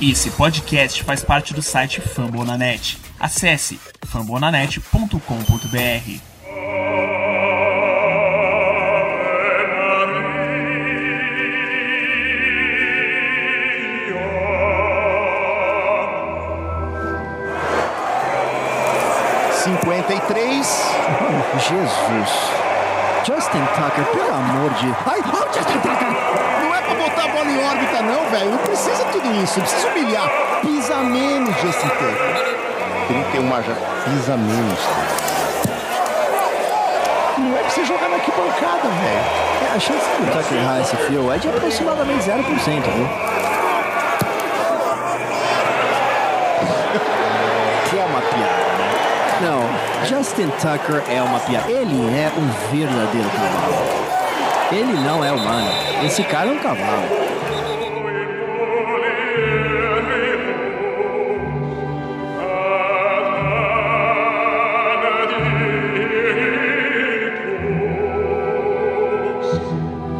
Esse podcast faz parte do site Fambonanet. Acesse fambonanet.com.br. Cinquenta e três. Jesus. Justin Tucker, pelo amor de. Ai, oh, Justin Tucker! Pra botar a bola em órbita, não, velho. Não precisa tudo isso. Não precisa humilhar. Pisa menos, Justin Tucker. 31 já. Pisa menos. Não é pra você jogar na arquibancada, velho. É, a chance do Tucker errar esse fio é de aproximadamente 0%, viu? Que é uma piada, né? Não, Justin Tucker é uma piada. Ele é um verdadeiro cavalo. Ele não é humano. Esse cara é um cavalo.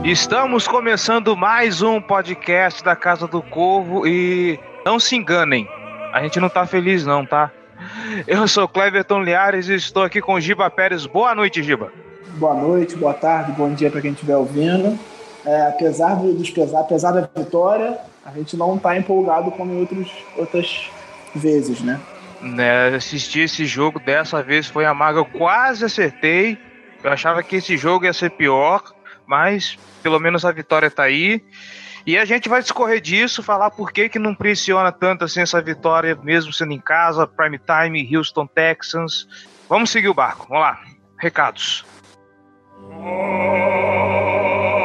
Estamos começando mais um podcast da Casa do Corvo e não se enganem, a gente não tá feliz não, tá? Eu sou Cleverton Liares e estou aqui com Giba Pérez. Boa noite, Giba. Boa noite, boa tarde, bom dia para quem estiver ouvindo. É, apesar dos pesar, apesar da vitória, a gente não está empolgado como em outros, outras vezes, né? né? Assistir esse jogo dessa vez foi amargo. Eu quase acertei. Eu achava que esse jogo ia ser pior, mas pelo menos a vitória tá aí. E a gente vai discorrer disso, falar por que, que não pressiona tanto assim essa vitória, mesmo sendo em casa, prime time, Houston Texans. Vamos seguir o barco, vamos lá. Recados. Antes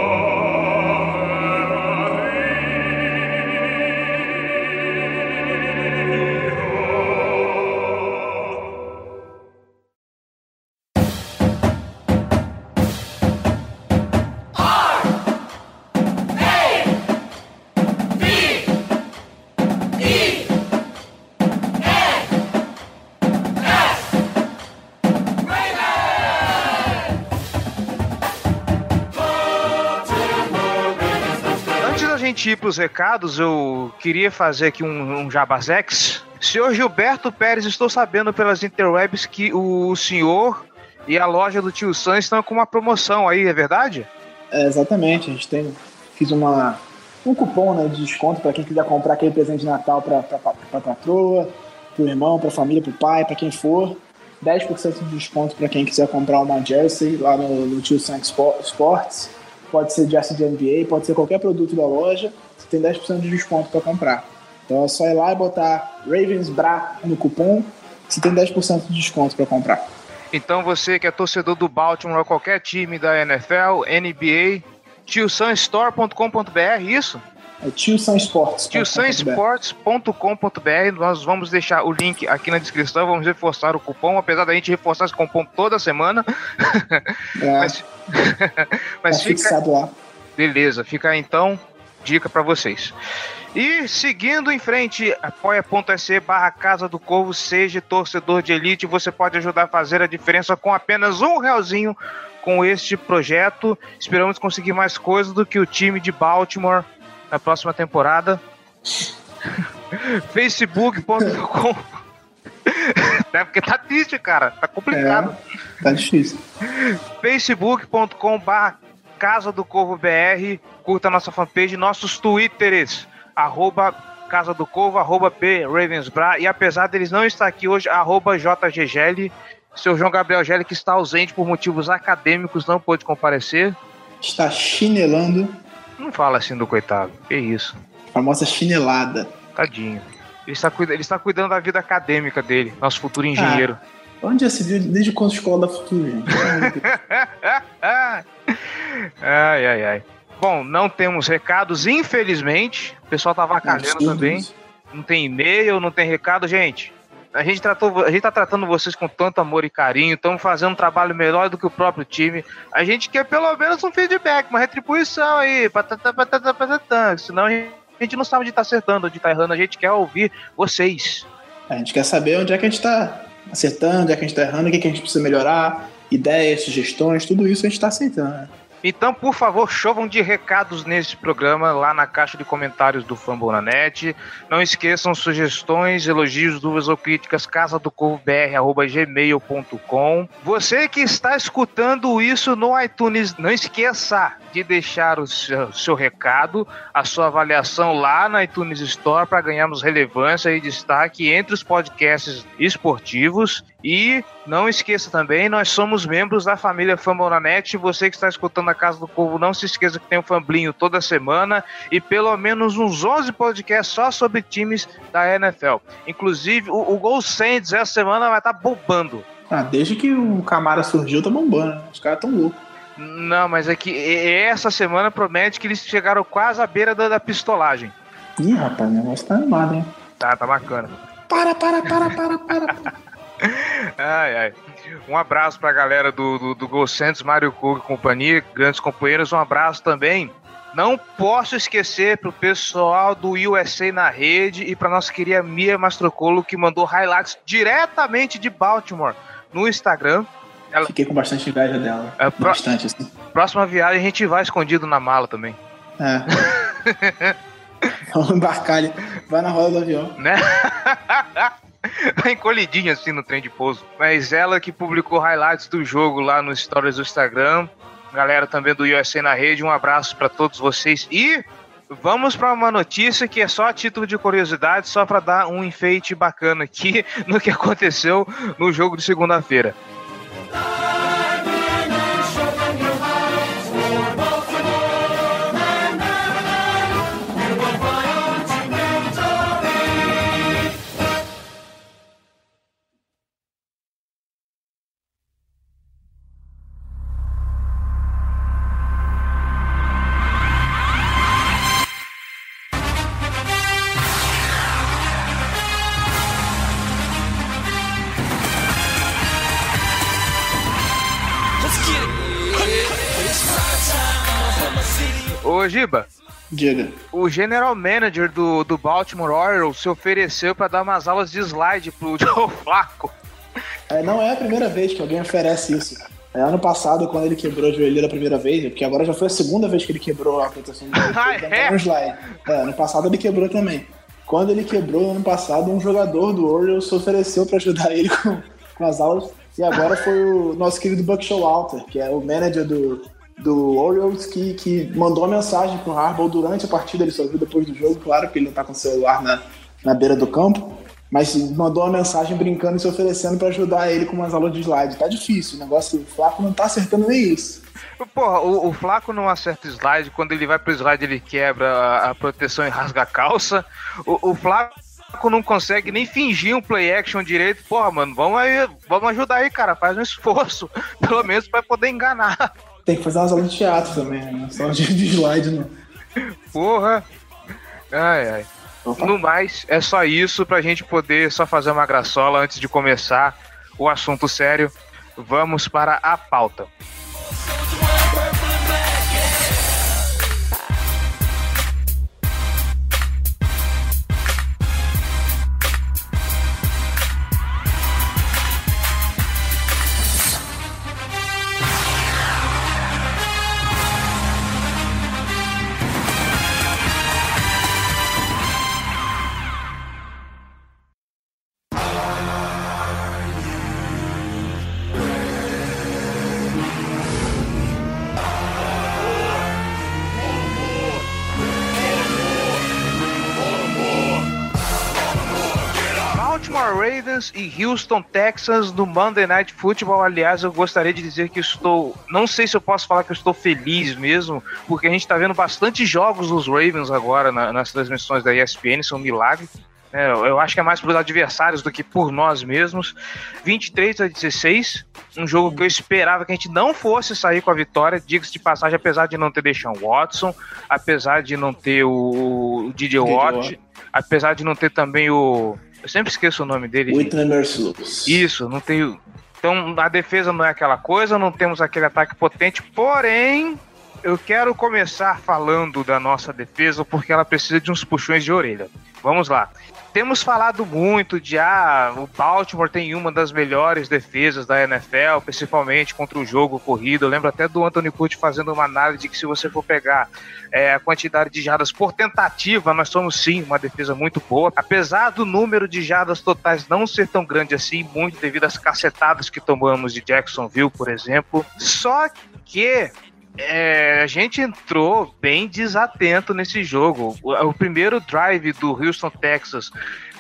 gente ir para os recados, eu queria fazer aqui um, um jabazex. Senhor Gilberto Pérez, estou sabendo pelas interwebs que o senhor e a loja do Tio Sam estão com uma promoção aí, é verdade? É, exatamente, a gente tem fiz uma um cupom né, de desconto para quem quiser comprar aquele presente de Natal para a patroa, para o irmão, para a família, para o pai, para quem for. 10% de desconto para quem quiser comprar uma jersey lá no, no Tio Sam Spo- Sports. Pode ser jersey de NBA, pode ser qualquer produto da loja. Você tem 10% de desconto para comprar. Então é só ir lá e botar Ravensbra no cupom. Você tem 10% de desconto para comprar. Então você que é torcedor do Baltimore ou qualquer time da NFL, NBA, tiosanstore.com.br, isso? É Tio Sam Sports. tiosansports.com.br. Nós vamos deixar o link aqui na descrição, vamos reforçar o cupom, apesar da gente reforçar esse cupom toda semana. É, Mas, tá mas fica, fixado lá. Beleza, fica então dica para vocês. E seguindo em frente, apoia.se barra Casa do Corvo, seja torcedor de elite, você pode ajudar a fazer a diferença com apenas um realzinho com este projeto. Esperamos conseguir mais coisas do que o time de Baltimore na próxima temporada. facebook.com É porque tá triste, cara. Tá complicado Tá difícil. facebook.com barra Casa do Corvo BR, curta nossa fanpage, nossos twitters, arroba Casa do Corvo, arroba B Ravensbra, e apesar deles não estar aqui hoje, arroba JGGL, seu João Gabriel Gelli, que está ausente por motivos acadêmicos, não pôde comparecer. Está chinelando. Não fala assim do coitado, que isso, Famosa chinelada. tadinho. Ele está, ele está cuidando da vida acadêmica dele, nosso futuro engenheiro. Onde já se viu desde quando escola da futuro, gente? ai, ai, ai. Bom, não temos recados, infelizmente. O pessoal tá avacalhando Absurdo também. Não tem e-mail, não tem recado, gente. A gente, tratou, a gente tá tratando vocês com tanto amor e carinho, estamos fazendo um trabalho melhor do que o próprio time. A gente quer pelo menos um feedback, uma retribuição aí, patatá, patatá, patatá. Senão a gente, a gente não sabe onde tá acertando, onde tá errando, a gente quer ouvir vocês. A gente quer saber onde é que a gente tá acertando, onde é que a gente tá errando, o que, que a gente precisa melhorar, ideias, sugestões, tudo isso a gente tá aceitando. Então, por favor, chovam de recados nesse programa lá na caixa de comentários do Fambonanet. Não esqueçam sugestões, elogios, dúvidas ou críticas, casa do gmail.com. Você que está escutando isso no iTunes, não esqueça de deixar o seu, seu recado, a sua avaliação lá na iTunes Store para ganharmos relevância e destaque entre os podcasts esportivos. E não esqueça também, nós somos membros da família Fambonanet. Você que está escutando a Casa do Povo, não se esqueça que tem um Famblinho toda semana e pelo menos uns 11 podcasts só sobre times da NFL. Inclusive, o, o Gol Saints essa semana vai estar tá bombando. Ah, desde que o Camara surgiu, tá bombando. Né? Os caras tão loucos. Não, mas é que essa semana promete que eles chegaram quase à beira da, da pistolagem. Ih, rapaz, o negócio tá animado, hein? Tá, tá bacana. Para, para, para, para, para. Ai, ai. Um abraço pra galera do, do, do Gol Santos, Mário Cook e companhia, grandes companheiros. Um abraço também. Não posso esquecer pro pessoal do USA na rede e pra nossa querida Mia Mastrocolo, que mandou highlights diretamente de Baltimore no Instagram. Ela... Fiquei com bastante inveja dela. É, pro... Bastante, assim. Próxima viagem a gente vai escondido na mala também. É. Vamos embarcar ali. Vai na roda do avião. Né? Vai encolhidinho assim no trem de pouso. Mas ela que publicou highlights do jogo lá no Stories do Instagram. Galera também do USA na rede, um abraço para todos vocês. E vamos para uma notícia que é só a título de curiosidade, só para dar um enfeite bacana aqui no que aconteceu no jogo de segunda-feira. Giba. Diga. O general manager do, do Baltimore Orioles se ofereceu para dar umas aulas de slide pro Joe Flaco. É, não é a primeira vez que alguém oferece isso. É, ano passado, quando ele quebrou a joelheira a primeira vez, porque agora já foi a segunda vez que ele quebrou a proteção do joelho. ah, é? slide. É, ano passado ele quebrou também. Quando ele quebrou ano passado, um jogador do Orioles se ofereceu para ajudar ele com, com as aulas. E agora foi o nosso querido Buck Showalter, que é o manager do, do Orioles que, que mandou uma mensagem pro Harbaugh durante a partida, ele só viu depois do jogo, claro que ele não tá com o celular na, na beira do campo, mas mandou uma mensagem brincando e se oferecendo para ajudar ele com umas aulas de slide. Tá difícil, o negócio, o Flaco não tá acertando nem isso. Porra, o, o Flaco não acerta slide, quando ele vai pro slide ele quebra a, a proteção e rasga a calça. O, o Flaco não consegue nem fingir um play action direito. Porra, mano, vamos aí, vamos ajudar aí, cara. Faz um esforço, pelo menos para poder enganar. Tem que fazer umas aulas de teatro também, né? Só de, de slide, né? Porra! Ai, ai. Opa. No mais, é só isso pra gente poder só fazer uma graçola antes de começar o assunto sério. Vamos para a pauta. Ravens e Houston Texans no Monday Night Football. Aliás, eu gostaria de dizer que estou. Não sei se eu posso falar que eu estou feliz mesmo, porque a gente está vendo bastante jogos dos Ravens agora na, nas transmissões da ESPN, são um milagre. É, eu acho que é mais pelos adversários do que por nós mesmos. 23 a 16, um jogo que eu esperava que a gente não fosse sair com a vitória, diga-se de passagem, apesar de não ter deixado o Watson, apesar de não ter o, o DJ Watt, apesar de não ter também o eu sempre esqueço o nome dele. Whitney Merciless. Isso, não tenho. Então a defesa não é aquela coisa, não temos aquele ataque potente, porém. Eu quero começar falando da nossa defesa porque ela precisa de uns puxões de orelha. vamos lá. Temos falado muito de ah, o Baltimore tem uma das melhores defesas da NFL, principalmente contra o jogo corrido. Eu lembro até do Anthony Curti fazendo uma análise que se você for pegar é, a quantidade de jardas por tentativa, nós somos sim uma defesa muito boa. Apesar do número de jardas totais não ser tão grande assim, muito devido às cacetadas que tomamos de Jacksonville, por exemplo. Só que é, a gente entrou bem desatento nesse jogo. O, o, primeiro drive do Houston, Texas,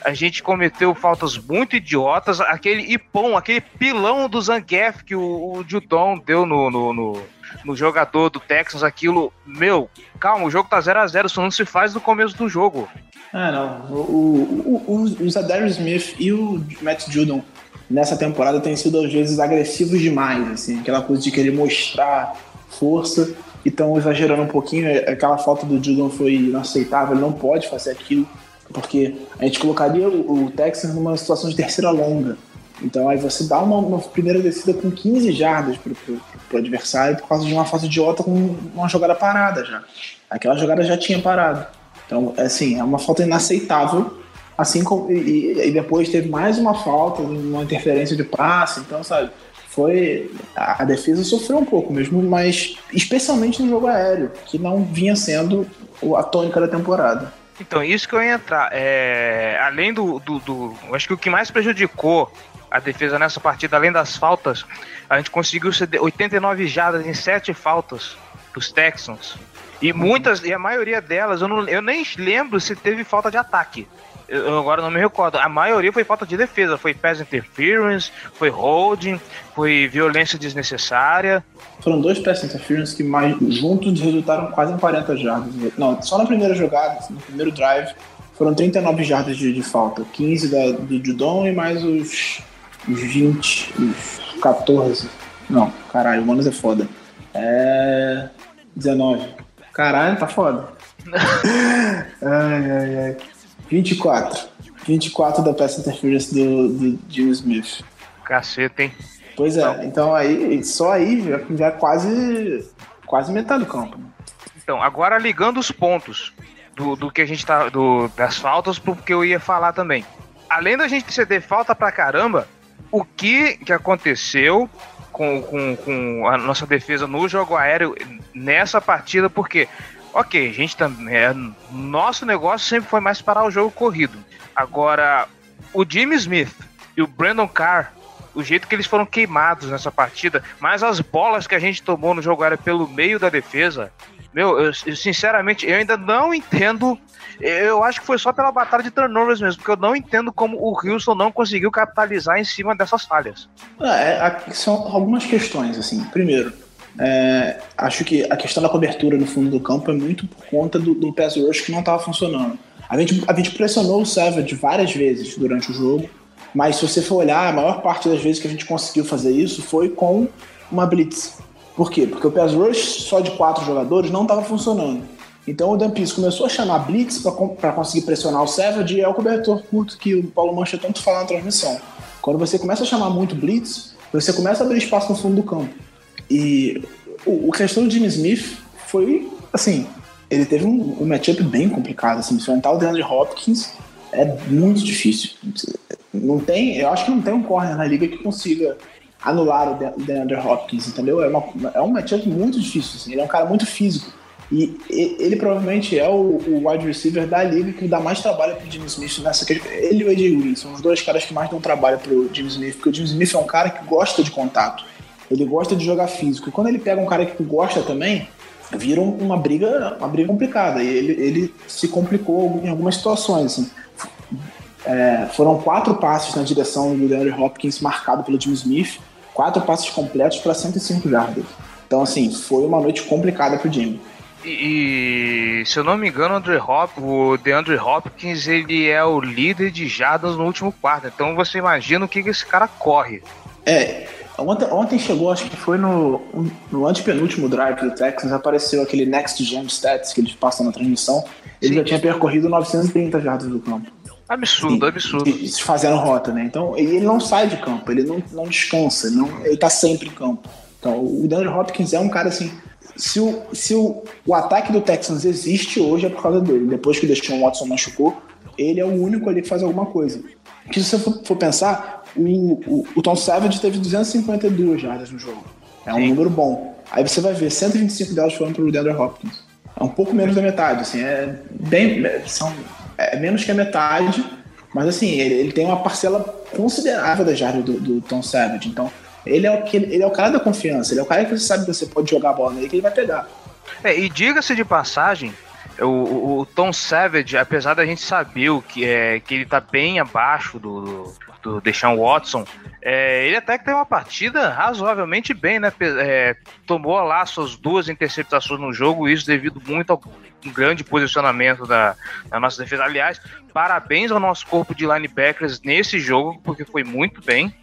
a gente cometeu faltas muito idiotas. Aquele ipom, aquele pilão do Zangief que o, o Judon deu no, no, no, no, jogador do Texas, aquilo, meu, calma, o jogo tá 0 a 0 isso não se faz no começo do jogo. Ah, não. O, o, o, o Zadar Smith e o Matt Judon nessa temporada têm sido às vezes agressivos demais, assim, aquela coisa de querer mostrar força e estão exagerando um pouquinho. É, aquela falta do Judon foi inaceitável, ele não pode fazer aquilo, porque a gente colocaria o, o Texans numa situação de terceira longa. Então aí você dá uma, uma primeira descida com 15 jardas pro, pro, pro, adversário por causa de uma falta idiota com uma jogada parada já. Aquela jogada já tinha parado. Então, assim, é uma falta inaceitável. Assim como. E, e depois teve mais uma falta, uma interferência de passe. Então, sabe, foi a, defesa sofreu um pouco mesmo, mas especialmente no jogo aéreo, que não vinha sendo a tônica da temporada. Então, isso que eu ia entrar. É, além do, do, do. Acho que o que mais prejudicou a defesa nessa partida, além das faltas, a gente conseguiu 89 jardas em 7 faltas dos Texans. E muitas, e a maioria delas, eu, não, eu nem lembro se teve falta de ataque eu agora não me recordo. A maioria foi falta de defesa. Foi pass interference, foi holding, foi violência desnecessária. Foram dois pass interference que mais, juntos resultaram quase em 40 jardas. Não, só na primeira jogada, no primeiro drive, foram 39 jardas de, de falta. 15 da, do Judon e mais os, os 20, os 14. Não, caralho, o Manos é foda. É. 19. Caralho, tá foda. ai, ai, ai. 24. 24 da peça interference do, do Jim Smith. Caceta, hein? Pois é, então aí, só aí já, já quase, quase metade do campo. Então, agora ligando os pontos do, do que a gente tá. Do, das faltas pro que eu ia falar também. Além da gente ceder falta pra caramba, o que, que aconteceu com, com, com a nossa defesa no jogo aéreo nessa partida, porque Ok, a gente também. É, nosso negócio sempre foi mais parar o jogo corrido. Agora, o Jimmy Smith e o Brandon Carr, o jeito que eles foram queimados nessa partida, mas as bolas que a gente tomou no jogo era pelo meio da defesa. Meu, eu, eu, sinceramente, eu ainda não entendo. Eu acho que foi só pela batalha de turnovers mesmo, porque eu não entendo como o Houston não conseguiu capitalizar em cima dessas falhas. É, é são algumas questões, assim. Primeiro, é, acho que a questão da cobertura no fundo do campo é muito por conta do, do pass rush que não estava funcionando. A gente, a gente pressionou o Savage várias vezes durante o jogo, mas se você for olhar, a maior parte das vezes que a gente conseguiu fazer isso foi com uma blitz. Por quê? Porque o pass rush só de quatro jogadores não estava funcionando. Então o Dan Pease começou a chamar blitz para conseguir pressionar o Savage e é o cobertor curto que o Paulo Mancha tanto fala na transmissão. Quando você começa a chamar muito blitz, você começa a abrir espaço no fundo do campo. E o, o questão do Jimmy Smith foi, assim, ele teve um, um matchup bem complicado, assim, enfrentar o DeAndre Hopkins é muito difícil. Não tem, eu acho que não tem um corner na liga que consiga anular o DeAndre Hopkins, entendeu? É, uma, é um matchup muito difícil, assim, ele é um cara muito físico. E ele provavelmente é o, o wide receiver da liga que dá mais trabalho pro Jimmy Smith nessa questão. Ele e o AJ Green são os dois caras que mais dão trabalho pro Jimmy Smith, porque o Jimmy Smith é um cara que gosta de contato. Ele gosta de jogar físico. E quando ele pega um cara que gosta também, vira uma briga, uma briga complicada. E ele, ele se complicou em algumas situações. Assim. É, foram quatro passes na direção do DeAndre Hopkins marcado pelo Jim Smith, quatro passes completos para 105 jardas. Então, assim, foi uma noite complicada pro Jimmy. E, e, se eu não me engano, o, Hop, o DeAndre Hopkins ele é o líder de jardas no último quarto. Então você imagina o que, que esse cara corre. É, Ontem, ontem chegou, acho que foi no, no antepenúltimo drive do Texans, apareceu aquele Next Gen Stats que eles passam na transmissão. Ele Sim. já tinha percorrido 930 jardas do campo. Absurdo, e, absurdo. E, fazendo rota, né? Então, ele não sai de campo, ele não, não descansa, não, ele tá sempre em campo. Então, o DeAndre Hopkins é um cara assim. Se o, se o, o ataque do Texans existe hoje é por causa dele. Depois que o Deshaun Watson machucou, ele é o único ali que faz alguma coisa. Porque se você for, for pensar, o, o, o, Tom Savage teve 252 jardas no jogo. É um Sim. número bom. Aí você vai ver, 125 delas foram pro DeAndre Hopkins. É um pouco menos da metade, assim, é bem. São, é menos que a metade, mas assim, ele, ele tem uma parcela considerável da jardas do, do Tom Savage. Então, ele é, o que, ele é o cara da confiança, ele é o cara que você sabe que você pode jogar a bola nele que ele vai pegar. É, e diga-se de passagem, o, o, Tom Savage, apesar da gente saber o que, é, que ele tá bem abaixo do, do, Deshaun Watson, é, ele até que tem uma partida razoavelmente bem, né? É, tomou lá suas duas interceptações no jogo, isso devido muito ao grande posicionamento da, da nossa defesa. Aliás, parabéns ao nosso corpo de linebackers nesse jogo, porque foi muito bem.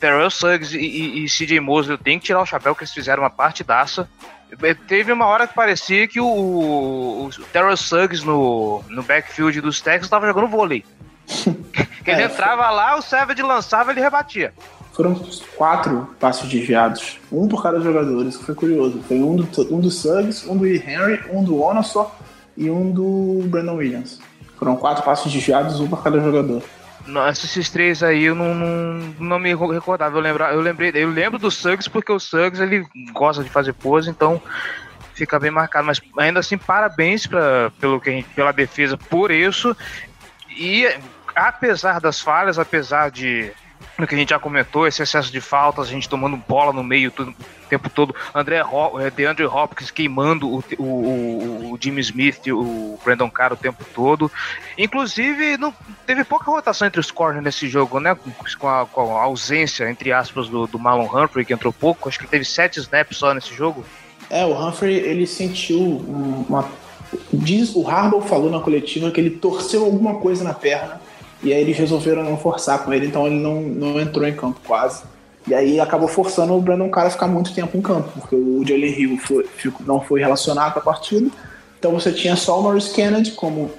Terrell Suggs e, e, e CJ Mosley tem que tirar o chapéu que eles fizeram uma partidaça. Teve uma hora que parecia que o, o Terrell Suggs no, no backfield dos Texans estava jogando vôlei. que ele é, entrava foi... lá, o Savage lançava ele rebatia. Foram quatro passos desviados, um por cada jogador, isso foi curioso. Foi um do, um do Suggs, um do Henry, um do Onassor e um do Brandon Williams. Foram quatro passos desviados, um por cada jogador. Esses três aí eu não, não, não me recordava. Eu, lembra, eu lembrei, eu lembro do Suggs porque o Suggs ele gosta de fazer pose, então fica bem marcado. Mas ainda assim, parabéns pra, pelo que gente, pela defesa por isso. E apesar das falhas, apesar de no que a gente já comentou, esse excesso de faltas, a gente tomando bola no meio tudo, tempo todo, André é, DeAndre Hopkins queimando o, o, o, Jimmy Smith e o Brandon Carr o tempo todo. Inclusive, não, teve pouca rotação entre os corners nesse jogo, né? Com a, com a ausência, entre aspas, do, do Marlon Humphrey, que entrou pouco, acho que teve sete snaps só nesse jogo. É, o Humphrey, ele sentiu uma... Diz, o Harbaugh falou na coletiva que ele torceu alguma coisa na perna e aí eles resolveram não forçar com ele, então ele não, não entrou em campo quase. E aí acabou forçando o Brandon Cara a ficar muito tempo em campo, porque o Jalen Hill foi, não foi relacionado com a partida. Então você tinha só o Maurice Kennedy como,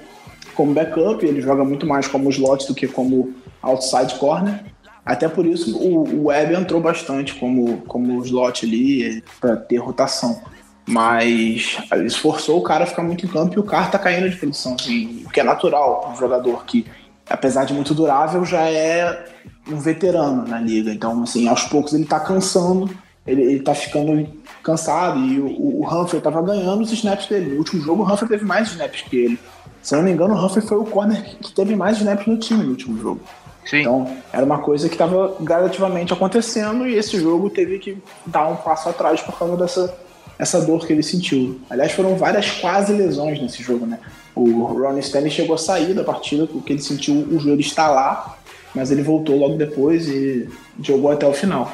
como backup, ele joga muito mais como slot do que como outside corner. Até por isso o, o entrou bastante como, como slot ali para ter rotação. Mas esforçou o cara a ficar muito em campo e o cara tá caindo de produção, assim, o que é natural um jogador que apesar de muito durável, já é um veterano na liga. Então, assim, aos poucos ele tá cansando, ele, ele tá ficando cansado e o, o Humphrey tava ganhando os snaps dele. No último jogo, o Humphrey teve mais snaps que ele. Se eu não me engano, o Humphrey foi o corner que teve mais snaps no time no último jogo. Sim. Então, era uma coisa que estava gradativamente acontecendo e esse jogo teve que dar um passo atrás por causa dessa essa dor que ele sentiu. Aliás, foram várias quase lesões nesse jogo, né? O Ronnie Stanley chegou a sair da partida porque ele sentiu o joelho estalar, mas ele voltou logo depois e jogou até o final.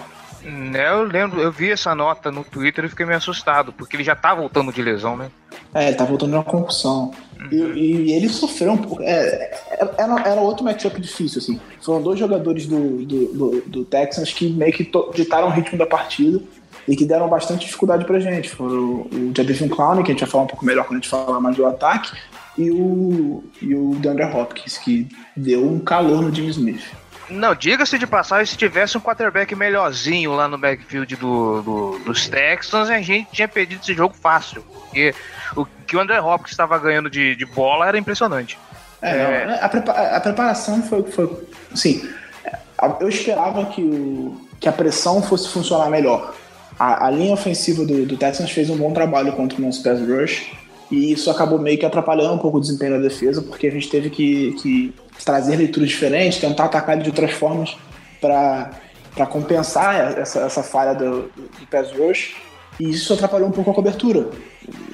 É, eu lembro, eu vi essa nota no Twitter e fiquei meio assustado, porque ele já tá voltando de lesão, né? É, ele tá voltando de uma concussão. Uhum. E, e, ele sofreu um pouco. É, é era, era outro matchup difícil, assim. Foram dois jogadores do, do, do, do Texans que meio que ditaram o ritmo da partida e que deram bastante dificuldade pra gente. Foram o Jadavion Clown, que a gente vai falar um pouco melhor quando a gente falar mais do ataque, e o, e o DeAndre Hopkins, que deu um calor no Jimmy Smith. Não, diga-se de passagem, se tivesse um quarterback melhorzinho lá no backfield do, do, dos Texans, a gente tinha perdido esse jogo fácil. Porque o que o André Hopkins estava ganhando de, de bola era impressionante. É, é... Não, a, prepa a, preparação foi, foi. Assim, eu esperava que, o, que a pressão fosse funcionar melhor. A, a linha ofensiva do, do Texans fez um bom trabalho contra o nosso pass rush e isso acabou meio que atrapalhando um pouco o desempenho da defesa, porque a gente teve que, que trazer leituras diferentes, tentar atacar ele de outras formas para compensar essa, essa falha do, do pass rush. E isso atrapalhou um pouco a cobertura.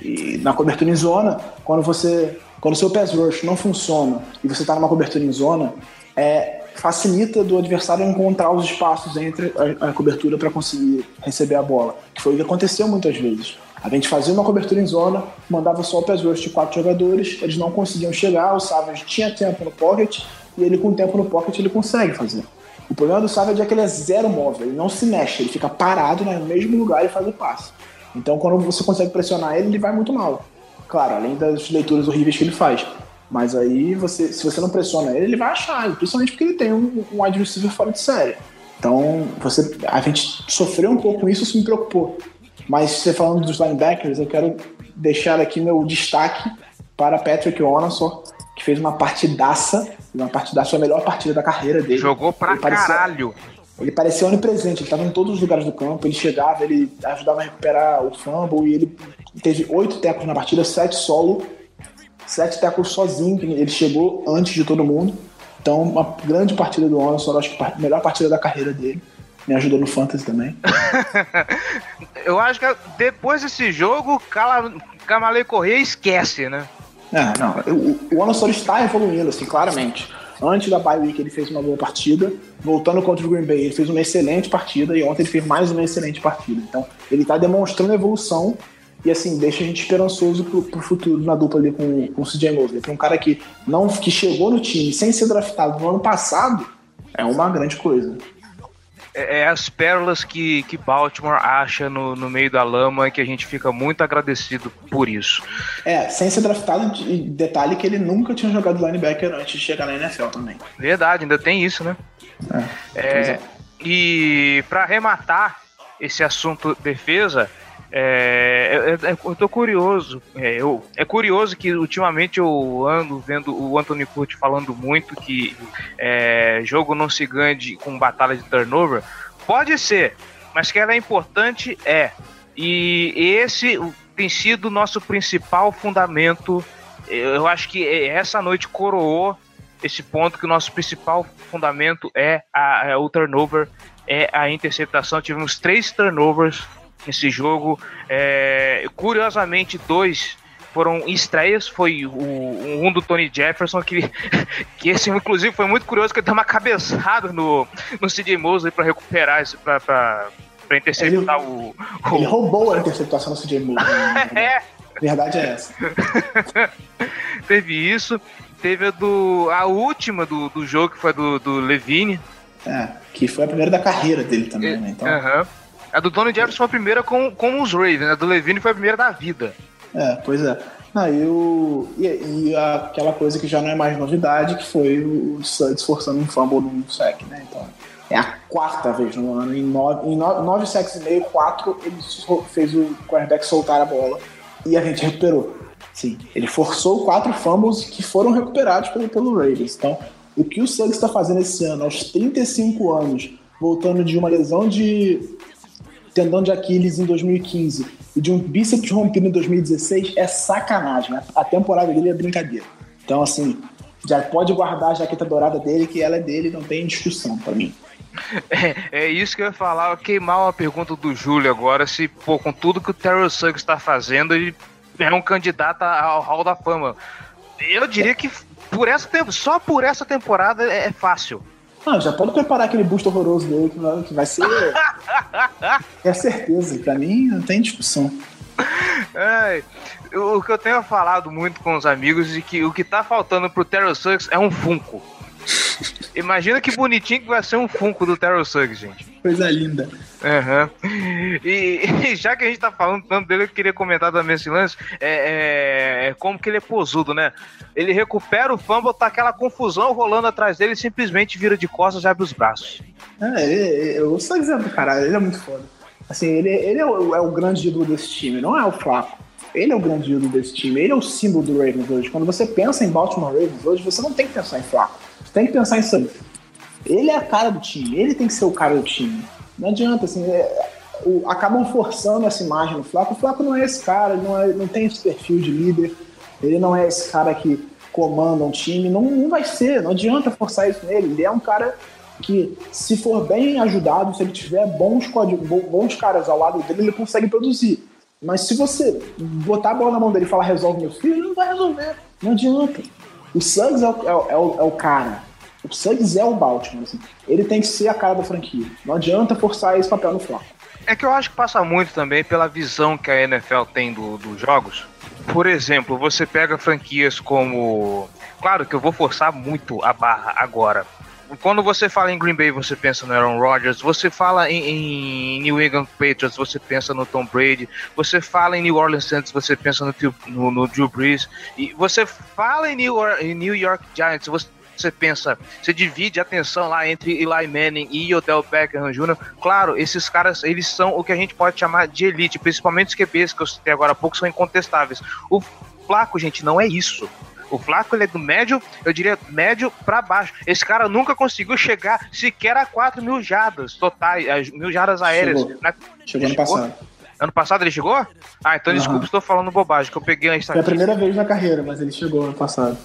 E na cobertura em zona, quando você quando o seu pass rush não funciona e você está numa cobertura em zona, é, facilita do adversário encontrar os espaços entre a, a cobertura para conseguir receber a bola, que foi o que aconteceu muitas vezes. A gente fazia uma cobertura em zona, mandava só o rush de quatro jogadores, eles não conseguiam chegar, o Savage tinha tempo no pocket, e ele com tempo no pocket ele consegue fazer. O problema do Savage é que ele é zero móvel, ele não se mexe, ele fica parado no mesmo lugar e faz o passe. Então quando você consegue pressionar ele, ele vai muito mal. Claro, além das leituras horríveis que ele faz. Mas aí, você, se você não pressiona ele, ele vai achar, principalmente porque ele tem um, um wide receiver fora de série. Então, você, a gente sofreu um pouco com isso, isso me preocupou. Mas você falando dos linebackers, eu quero deixar aqui meu destaque para Patrick Onassor, que fez uma partidaça, uma partidaça, a melhor partida da carreira dele. Jogou pra Ele parecia- caralho. Ele parecia onipresente, ele estava em todos os lugares do campo, ele chegava, ele ajudava a recuperar o fumble e ele teve oito tecos na partida, sete solo, sete tecos sozinho, ele chegou antes de todo mundo. Então, uma grande partida do Anderson, acho que a melhor partida da carreira dele. Me ajudou no Fantasy também. Eu acho que depois desse jogo, Camalei Corrêa esquece, né? É, não, o, o Anderson está evoluindo, assim, claramente. Antes da bye week ele fez uma boa partida, voltando contra o Green Bay ele fez uma excelente partida e ontem ele fez mais uma excelente partida. Então ele está demonstrando evolução e assim deixa a gente esperançoso pro, pro futuro na dupla ali com, com o CJ Mosley. Para um cara que não que chegou no time sem ser draftado no ano passado é uma grande coisa. É, é as pérolas que, que Baltimore acha no, no meio da lama que a gente fica muito agradecido por isso. É, sem ser draftado detalhe que ele nunca tinha jogado linebacker antes de chegar na NFL também. Verdade, ainda tem isso, né? É, pois é. E para arrematar esse assunto defesa, é, é- é- eu tô curioso. É, eu, é curioso que ultimamente eu ando vendo o Anthony Curti falando muito que é, jogo não se ganha de- com batalha de turnover. Pode ser, mas que ela é importante é. E esse tem sido o nosso principal fundamento. Eu acho que essa noite coroou esse ponto que o nosso principal fundamento é, a, é o turnover, é a interceptação. Tivemos três turnovers nesse jogo. É, curiosamente, dois foram estreias. Foi o, um do Tony Jefferson, que, que esse, inclusive, foi muito curioso, que ele deu uma cabeçada no, no CJ Mosley para recuperar esse. Pra interceptar o, o- Ele roubou a interceptação do CJ Mosley. né? É, verdade é essa. teve isso. Teve a do. A última do, do jogo, que foi do, do Levine. É, que foi a primeira da carreira dele também, né? Então. A do Tony Jefferson foi a primeira com, com os Ravens, a do Levine foi a primeira da vida. é, pois é. Não, e, o, e, e aquela coisa que já não é mais novidade, que foi o Suggs forçando um fumble num sec, né? Então, é a quarta vez no ano. Em nove, em nove, nove sacks e meio, quatro, ele fez o quarterback soltar a bola e a gente recuperou. Sim, ele forçou quatro fumbles que foram recuperados pelo, pelo Ravens. Então, o que o Suggs está fazendo esse ano, aos 35 anos, voltando de uma lesão de tendão de Aquiles em 2015 e de um bíceps rompido em 2016 é sacanagem. A temporada dele é brincadeira. Então, assim, já pode guardar a jaqueta dourada dele, que ela é dele, não tem discussão pra mim. É, é isso que eu ia falar, eu queimar uma pergunta do Júlio agora, se, pô, com tudo que o Terrell Suggs está fazendo, ele é um candidato ao Hall da Fama. Eu diria que por essa só por essa temporada é é fácil. Não, já pode preparar aquele busto horroroso dele, que vai, que vai ser. é certeza, pra mim não tem discussão. O que eu tenho falado muito com os amigos é que o que tá faltando pro Terrell Suggs é um Funko. Imagina que bonitinho que vai ser um Funko do Terrell Suggs, gente. Coisa linda. Aham. E, e já que a gente tá falando tanto dele, eu queria comentar também esse lance. É, é- é como que ele é posudo, né? Ele recupera o fumble, tá aquela confusão rolando atrás dele e simplesmente vira de costas e abre os braços. É, ele, eu só dizendo, cara, ele é muito foda. Assim, ele, ele é, o, é o grande ídolo desse time, não é o Flaco. Ele é o grande ídolo desse time, ele é o símbolo do Ravens hoje. Quando você pensa em Baltimore Ravens hoje, você não tem que pensar em Flaco. Tem que pensar em Suggs. Ele é a cara do time, ele tem que ser o cara do time. Não adianta, assim, é- o- acabam forçando essa imagem no Flaco. O Flaco não é esse cara, não, é- não tem esse perfil de líder, ele não é esse cara que comanda um time, não, não vai ser, não adianta forçar isso nele. Ele é um cara que, se for bem ajudado, se ele tiver bons, bons caras ao lado dele, ele consegue produzir. Mas se você botar a bola na mão dele e falar resolve meu filho, ele não vai resolver. Não adianta. O Suggs é o, é o- é o- é o cara. O Suggs é o Baltimore. assim. Ele tem que ser a cara da franquia. Não adianta forçar esse papel no Flaco. É que eu acho que passa muito também pela visão que a NFL tem do- dos jogos. Por exemplo, você pega franquias como. Claro que eu vou forçar muito a barra agora. Quando você fala em Green Bay, você pensa no Aaron Rodgers. Você fala em, em New England Patriots, você pensa no Tom Brady. Você fala em New Orleans Saints, você pensa no, no, no Drew Brees. E você fala em New, em New York Giants, você você pensa, você divide a atenção lá entre Eli Manning e Odell Beckham Jr. Claro, esses caras, eles são o que a gente pode chamar de elite, principalmente os QBs que eu citei agora há pouco, são incontestáveis. O Flaco, gente, não é isso. O Flaco ele é do médio, eu diria médio para baixo. Esse cara nunca conseguiu chegar sequer a 4 mil jardas totais, mil jardas aéreas. Chegou, Na... chegou ano passado. Ano passado ele chegou? Ah, então uhum. desculpa, estou falando bobagem, que eu peguei a estatística. É a primeira vez na carreira, mas ele chegou ano passado.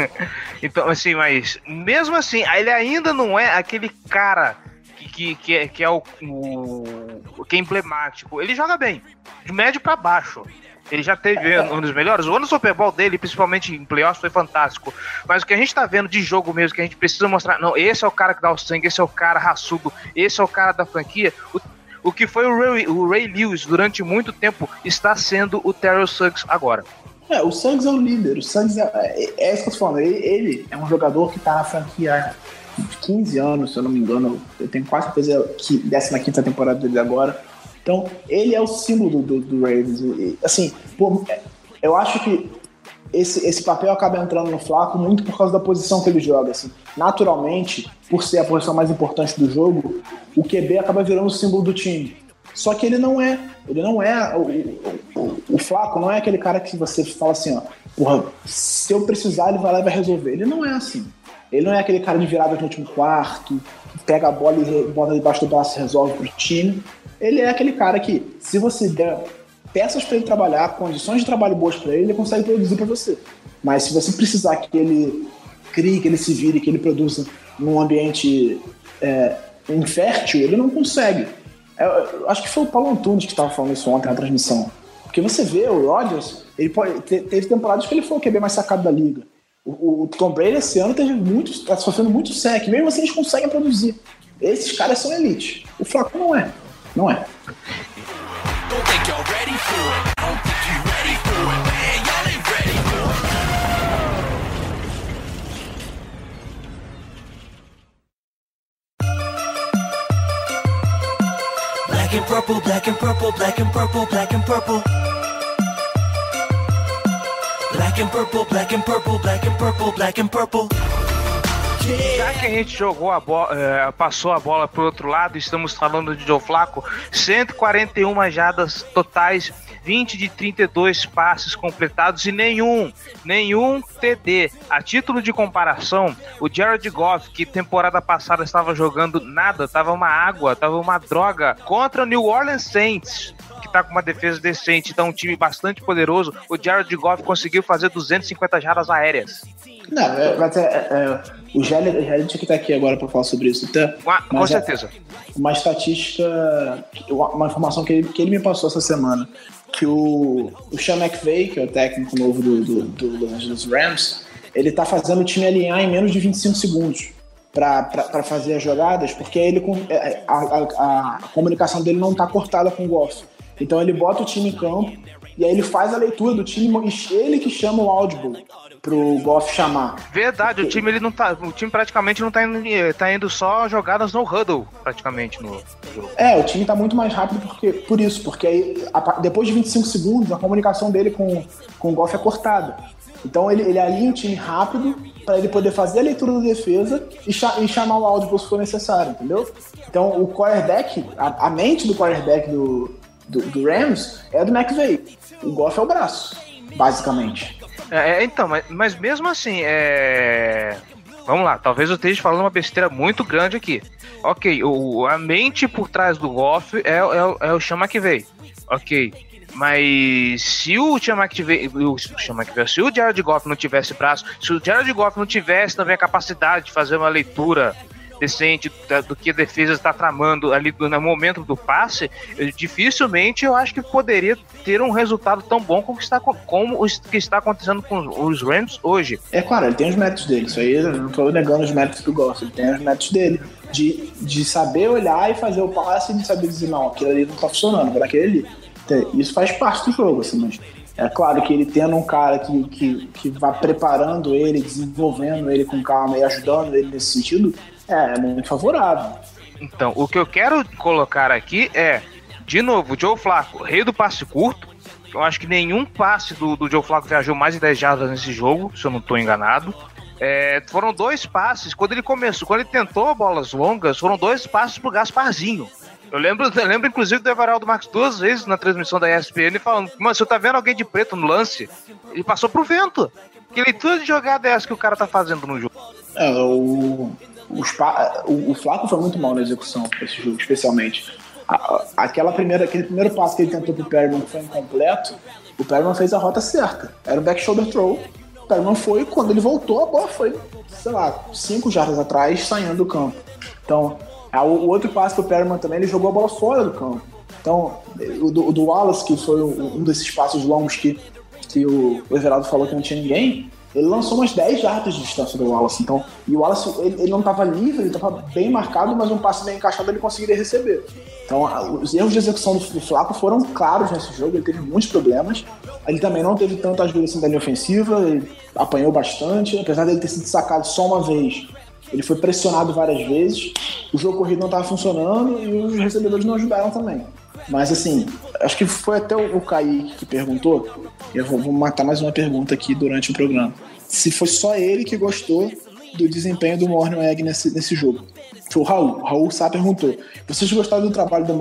então, assim, mas mesmo assim, ele ainda não é aquele cara que, que, que, é, que é o, o, que é emblemático. Ele joga bem, de médio para baixo. Ele já teve um dos melhores. O ano Super Bowl dele, principalmente em playoffs, foi fantástico. Mas o que a gente tá vendo de jogo mesmo, que a gente precisa mostrar, não, esse é o cara que dá o sangue, esse é o cara raçudo, esse é o cara da franquia. O o que foi o Ray, o Ray Lewis durante muito tempo está sendo o Terrell Suggs agora. É, o Suggs é o líder. O Suggs é, é, é isso que eu tô falando. Ele, ele é um jogador que está na franquia há 15 anos, se eu não me engano. Eu tenho quase certeza que 15 temporada dele agora. Então, ele é o símbolo do, do, Ravens. E, assim, pô, eu acho que esse, esse papel acaba entrando no Flaco muito por causa da posição que ele joga. Assim. Naturalmente, por ser a posição mais importante do jogo, o QB acaba virando o símbolo do time. Só que ele não é. Ele não é. O, o, o Flaco não é aquele cara que você fala assim, ó, porra, se eu precisar, ele vai lá e vai resolver. Ele não é assim. Ele não é aquele cara de virada no último quarto, que pega a bola e bota debaixo do braço e resolve pro time. Ele é aquele cara que, se você der peças para ele trabalhar, condições de trabalho boas para ele, ele consegue produzir para você. Mas se você precisar que ele crie, que ele se vire, que ele produza num ambiente é, infértil, ele não consegue. Eu, é, eu acho que foi o Paulo Antunes que estava falando isso ontem na transmissão. Porque você vê o Rodgers, ele pode, teve temporadas que ele foi o QB mais sacado da liga. O, o Tom Brady esse ano teve muito, está sofrendo muito sec, mesmo assim eles conseguem produzir. Esses caras são elite. O Flaco não é. Não é. Black and purple, black and purple, black and purple, black and purple. Black and purple, black and purple, black and purple, black and purple. Já que a gente jogou a bola, é, passou a bola pro outro lado, estamos falando de Joe Flaco, 141 jadas totais, 20 de 32 passes completados e nenhum, nenhum TD. A título de comparação, o Jared Goff, que temporada passada estava jogando nada, estava uma água, estava uma droga, contra o New Orleans Saints, tá com uma defesa decente, tá um time bastante poderoso, o Jared Goff conseguiu fazer 250 jardas aéreas. Não, é, mas é, é, o Gélia tinha que estar aqui agora para falar sobre isso. Então, com é certeza. uma estatística, uma informação que ele, que ele me passou essa semana, que o, o Sean McVay, que é o técnico novo do, do, do Los Angeles Rams, ele tá fazendo o time alinhar em menos de 25 segundos para fazer as jogadas, porque ele é, a, a, a, a comunicação dele não tá cortada com o Goff. Então ele bota o time em campo e aí ele faz a leitura do time e ele que chama o audible pro Goff chamar. Verdade, o time ele não tá, o time praticamente não tá indo, tá indo só jogadas no huddle, praticamente no jogo. É, o time tá muito mais rápido porque por isso, porque aí a, depois de 25 segundos a comunicação dele com, com o Goff é cortada. Então ele, ele alinha o time rápido para ele poder fazer a leitura da defesa e, cha e chamar o áudio se for necessário, entendeu? Então o quarterback, a, a mente do quarterback do, do, do Rams é do McVay. O Goff é o braço, basicamente. É, é, então, mas, mas mesmo assim, é. Vamos lá, talvez eu esteja falando uma besteira muito grande aqui. Ok, o, a mente por trás do Goff é, é, é o Chama que veio. Ok. Mas se o Chama que veio, se o Jared Goff não tivesse braço, se o Jared Goff não tivesse também a capacidade de fazer uma leitura decente do que a defesa está tramando ali no momento do passe, dificilmente eu acho que poderia ter um resultado tão bom como está, como o que está acontecendo com os Rams hoje. É claro, ele tem os méritos dele, isso aí eu não estou negando os méritos do Goss, ele tem os méritos dele. De, de saber olhar e fazer o passe e de saber dizer, não, aquilo ali não está funcionando, para aquele ali. Isso faz parte do jogo, assim, mas é claro que ele tendo um cara que, que, que vai preparando ele, desenvolvendo ele com calma e ajudando ele nesse sentido, é, é muito favorável. Então, o que eu quero colocar aqui é, de novo, o Joe Flaco, rei do passe curto. Eu acho que nenhum passe do, do Joe Flaco viajou mais de 10 jardas nesse jogo, se eu não estou enganado. É, foram dois passes, quando ele começou, quando ele tentou bolas longas, foram dois passes pro Gasparzinho. Eu lembro, eu lembro inclusive do Everaldo Marques duas vezes na transmissão da ESPN falando: Mano, você tá vendo alguém de preto no lance? Ele passou pro vento. Que leitura de jogada é essa que o cara tá fazendo no jogo? É, o, o, o, Flaco foi muito mal na execução desse jogo, especialmente. Aquela primeira, aquele primeiro passo que ele tentou pro Perryman que foi incompleto, o Perryman fez a rota certa. Era o back shoulder throw. O Perryman foi, quando ele voltou, a bola foi, sei lá, cinco jardas atrás, saindo do campo. Então, o, o outro passo pro Perryman também, ele jogou a bola fora do campo. Então, o do, do Wallace, que foi um desses passos longos que, que o, Everaldo falou que não tinha ninguém, ele lançou umas 10 jardas de distância do Wallace. Então, e o Wallace ele, ele não estava livre, ele estava bem marcado, mas um passe bem encaixado ele conseguiria receber. Então, os erros de execução do, do Flaco foram claros nesse jogo, ele teve muitos problemas. Ele também não teve tanta ajuda assim da linha ofensiva, ele apanhou bastante, apesar dele ter sido sacado só uma vez. Ele foi pressionado várias vezes, o jogo corrido não estava funcionando e os recebedores não ajudaram também. Mas assim, acho que foi até o Kaique que perguntou. Eu vou, matar mais uma pergunta aqui durante o programa. Se foi só ele que gostou do desempenho do Morning Egg nesse, nesse jogo. Foi o Raul. O Raul Sá perguntou: Vocês gostaram do trabalho do,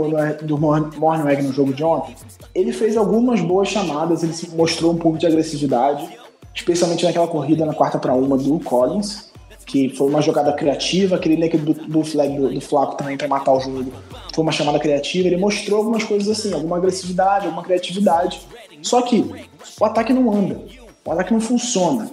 do Morning Egg no jogo de ontem? Ele fez algumas boas chamadas, ele mostrou um pouco de agressividade, especialmente naquela corrida na quarta para uma do Collins que foi uma jogada criativa, aquele link do, do flag do, do Flaco também para matar o jogo. Foi uma chamada criativa, ele mostrou algumas coisas assim, alguma agressividade, alguma criatividade. Só que o ataque não anda, o ataque não funciona.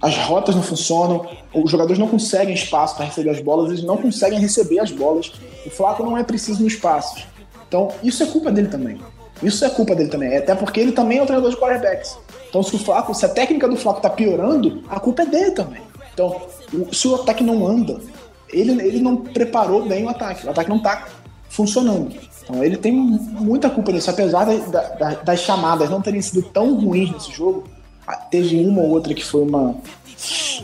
As rotas não funcionam, os jogadores não conseguem espaço para receber as bolas, eles não conseguem receber as bolas. O Flaco não é preciso no espaço. Então, isso é culpa dele também. Isso é culpa dele também, até porque ele também é o treinador de quarterbacks. Então, se o Flaco, se a técnica do Flaco tá piorando, a culpa é dele também. Então, se o ataque não anda, ele, ele não preparou bem o ataque. O ataque não está funcionando. Então ele tem muita culpa nisso. Apesar da, da, das chamadas não terem sido tão ruins nesse jogo, teve uma ou outra que foi uma.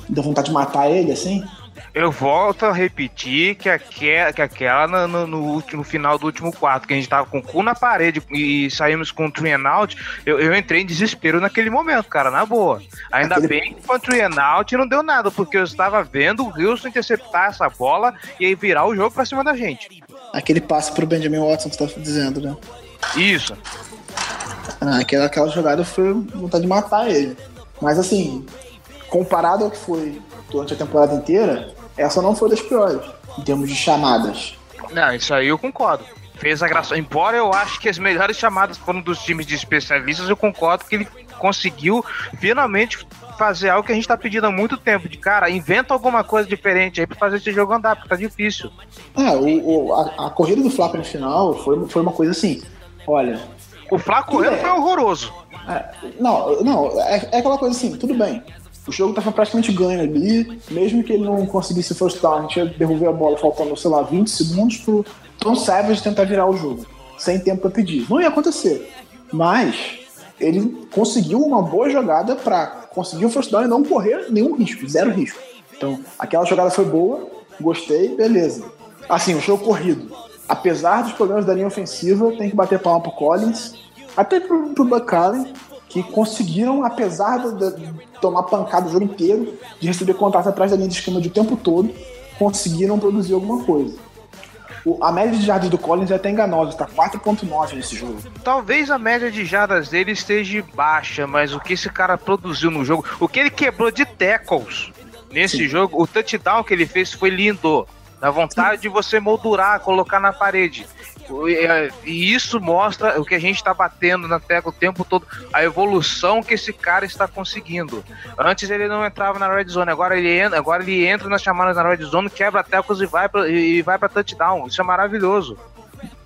deu vontade de matar ele, assim. Eu volto a repetir que aquela, que aquela no, no, último, final do último quarto, que a gente tava com o cu na parede e saímos com o and out, eu, eu entrei em desespero naquele momento, cara, na boa. Ainda Aquele... bem que com o and out não deu nada, porque eu estava vendo o Wilson interceptar essa bola e aí virar o jogo pra cima da gente. Aquele passe pro Benjamin Watson que você tá dizendo, né? Isso. Ah, aquela, aquela jogada foi vontade de matar ele. Mas assim, comparado ao que foi durante a temporada inteira, essa não foi das piores, em termos de chamadas. Não, isso aí eu concordo. Fez a graça. Embora eu acho que as melhores chamadas foram dos times de especialistas, eu concordo que ele conseguiu finalmente fazer algo que a gente tá pedindo há muito tempo. De cara, inventa alguma coisa diferente aí pra fazer esse jogo andar, porque tá difícil. É, o, o a, a, corrida do Flaco no final foi, foi uma coisa assim. Olha. O Flaco correndo é, foi horroroso. É, não, não, é, é aquela coisa assim, tudo bem. O jogo estava praticamente ganho ali, mesmo que ele não conseguisse first down, ia devolver a bola faltando, sei lá, 20 segundos pro Tom Savage tentar virar o jogo, sem tempo para pedir. Não ia acontecer. Mas ele conseguiu uma boa jogada para conseguir o first down e não correr nenhum risco, zero risco. Então, aquela jogada foi boa, gostei, beleza. Assim, o jogo corrido. Apesar dos problemas da linha ofensiva, tem que bater palma pro Collins, até pro, pro Buck Allen, que conseguiram, apesar de, de, tomar pancada o jogo inteiro, de receber contato atrás da linha de esquema o tempo todo, conseguiram produzir alguma coisa. O, a média de jardas do Collins é até enganosa, está 4.9 nesse jogo. Talvez a média de jardas dele esteja baixa, mas o que esse cara produziu no jogo, o que ele quebrou de tackles nesse Sim. jogo, o touchdown que ele fez foi lindo. Dá vontade Sim. de você moldurar, colocar na parede. É, e isso mostra o que a gente está batendo na tecla o tempo todo, a evolução que esse cara está conseguindo. Antes ele não entrava na red zone, agora ele entra, agora ele entra nas chamadas na red zone, quebra teclas e vai e vai para touchdown. Isso é maravilhoso.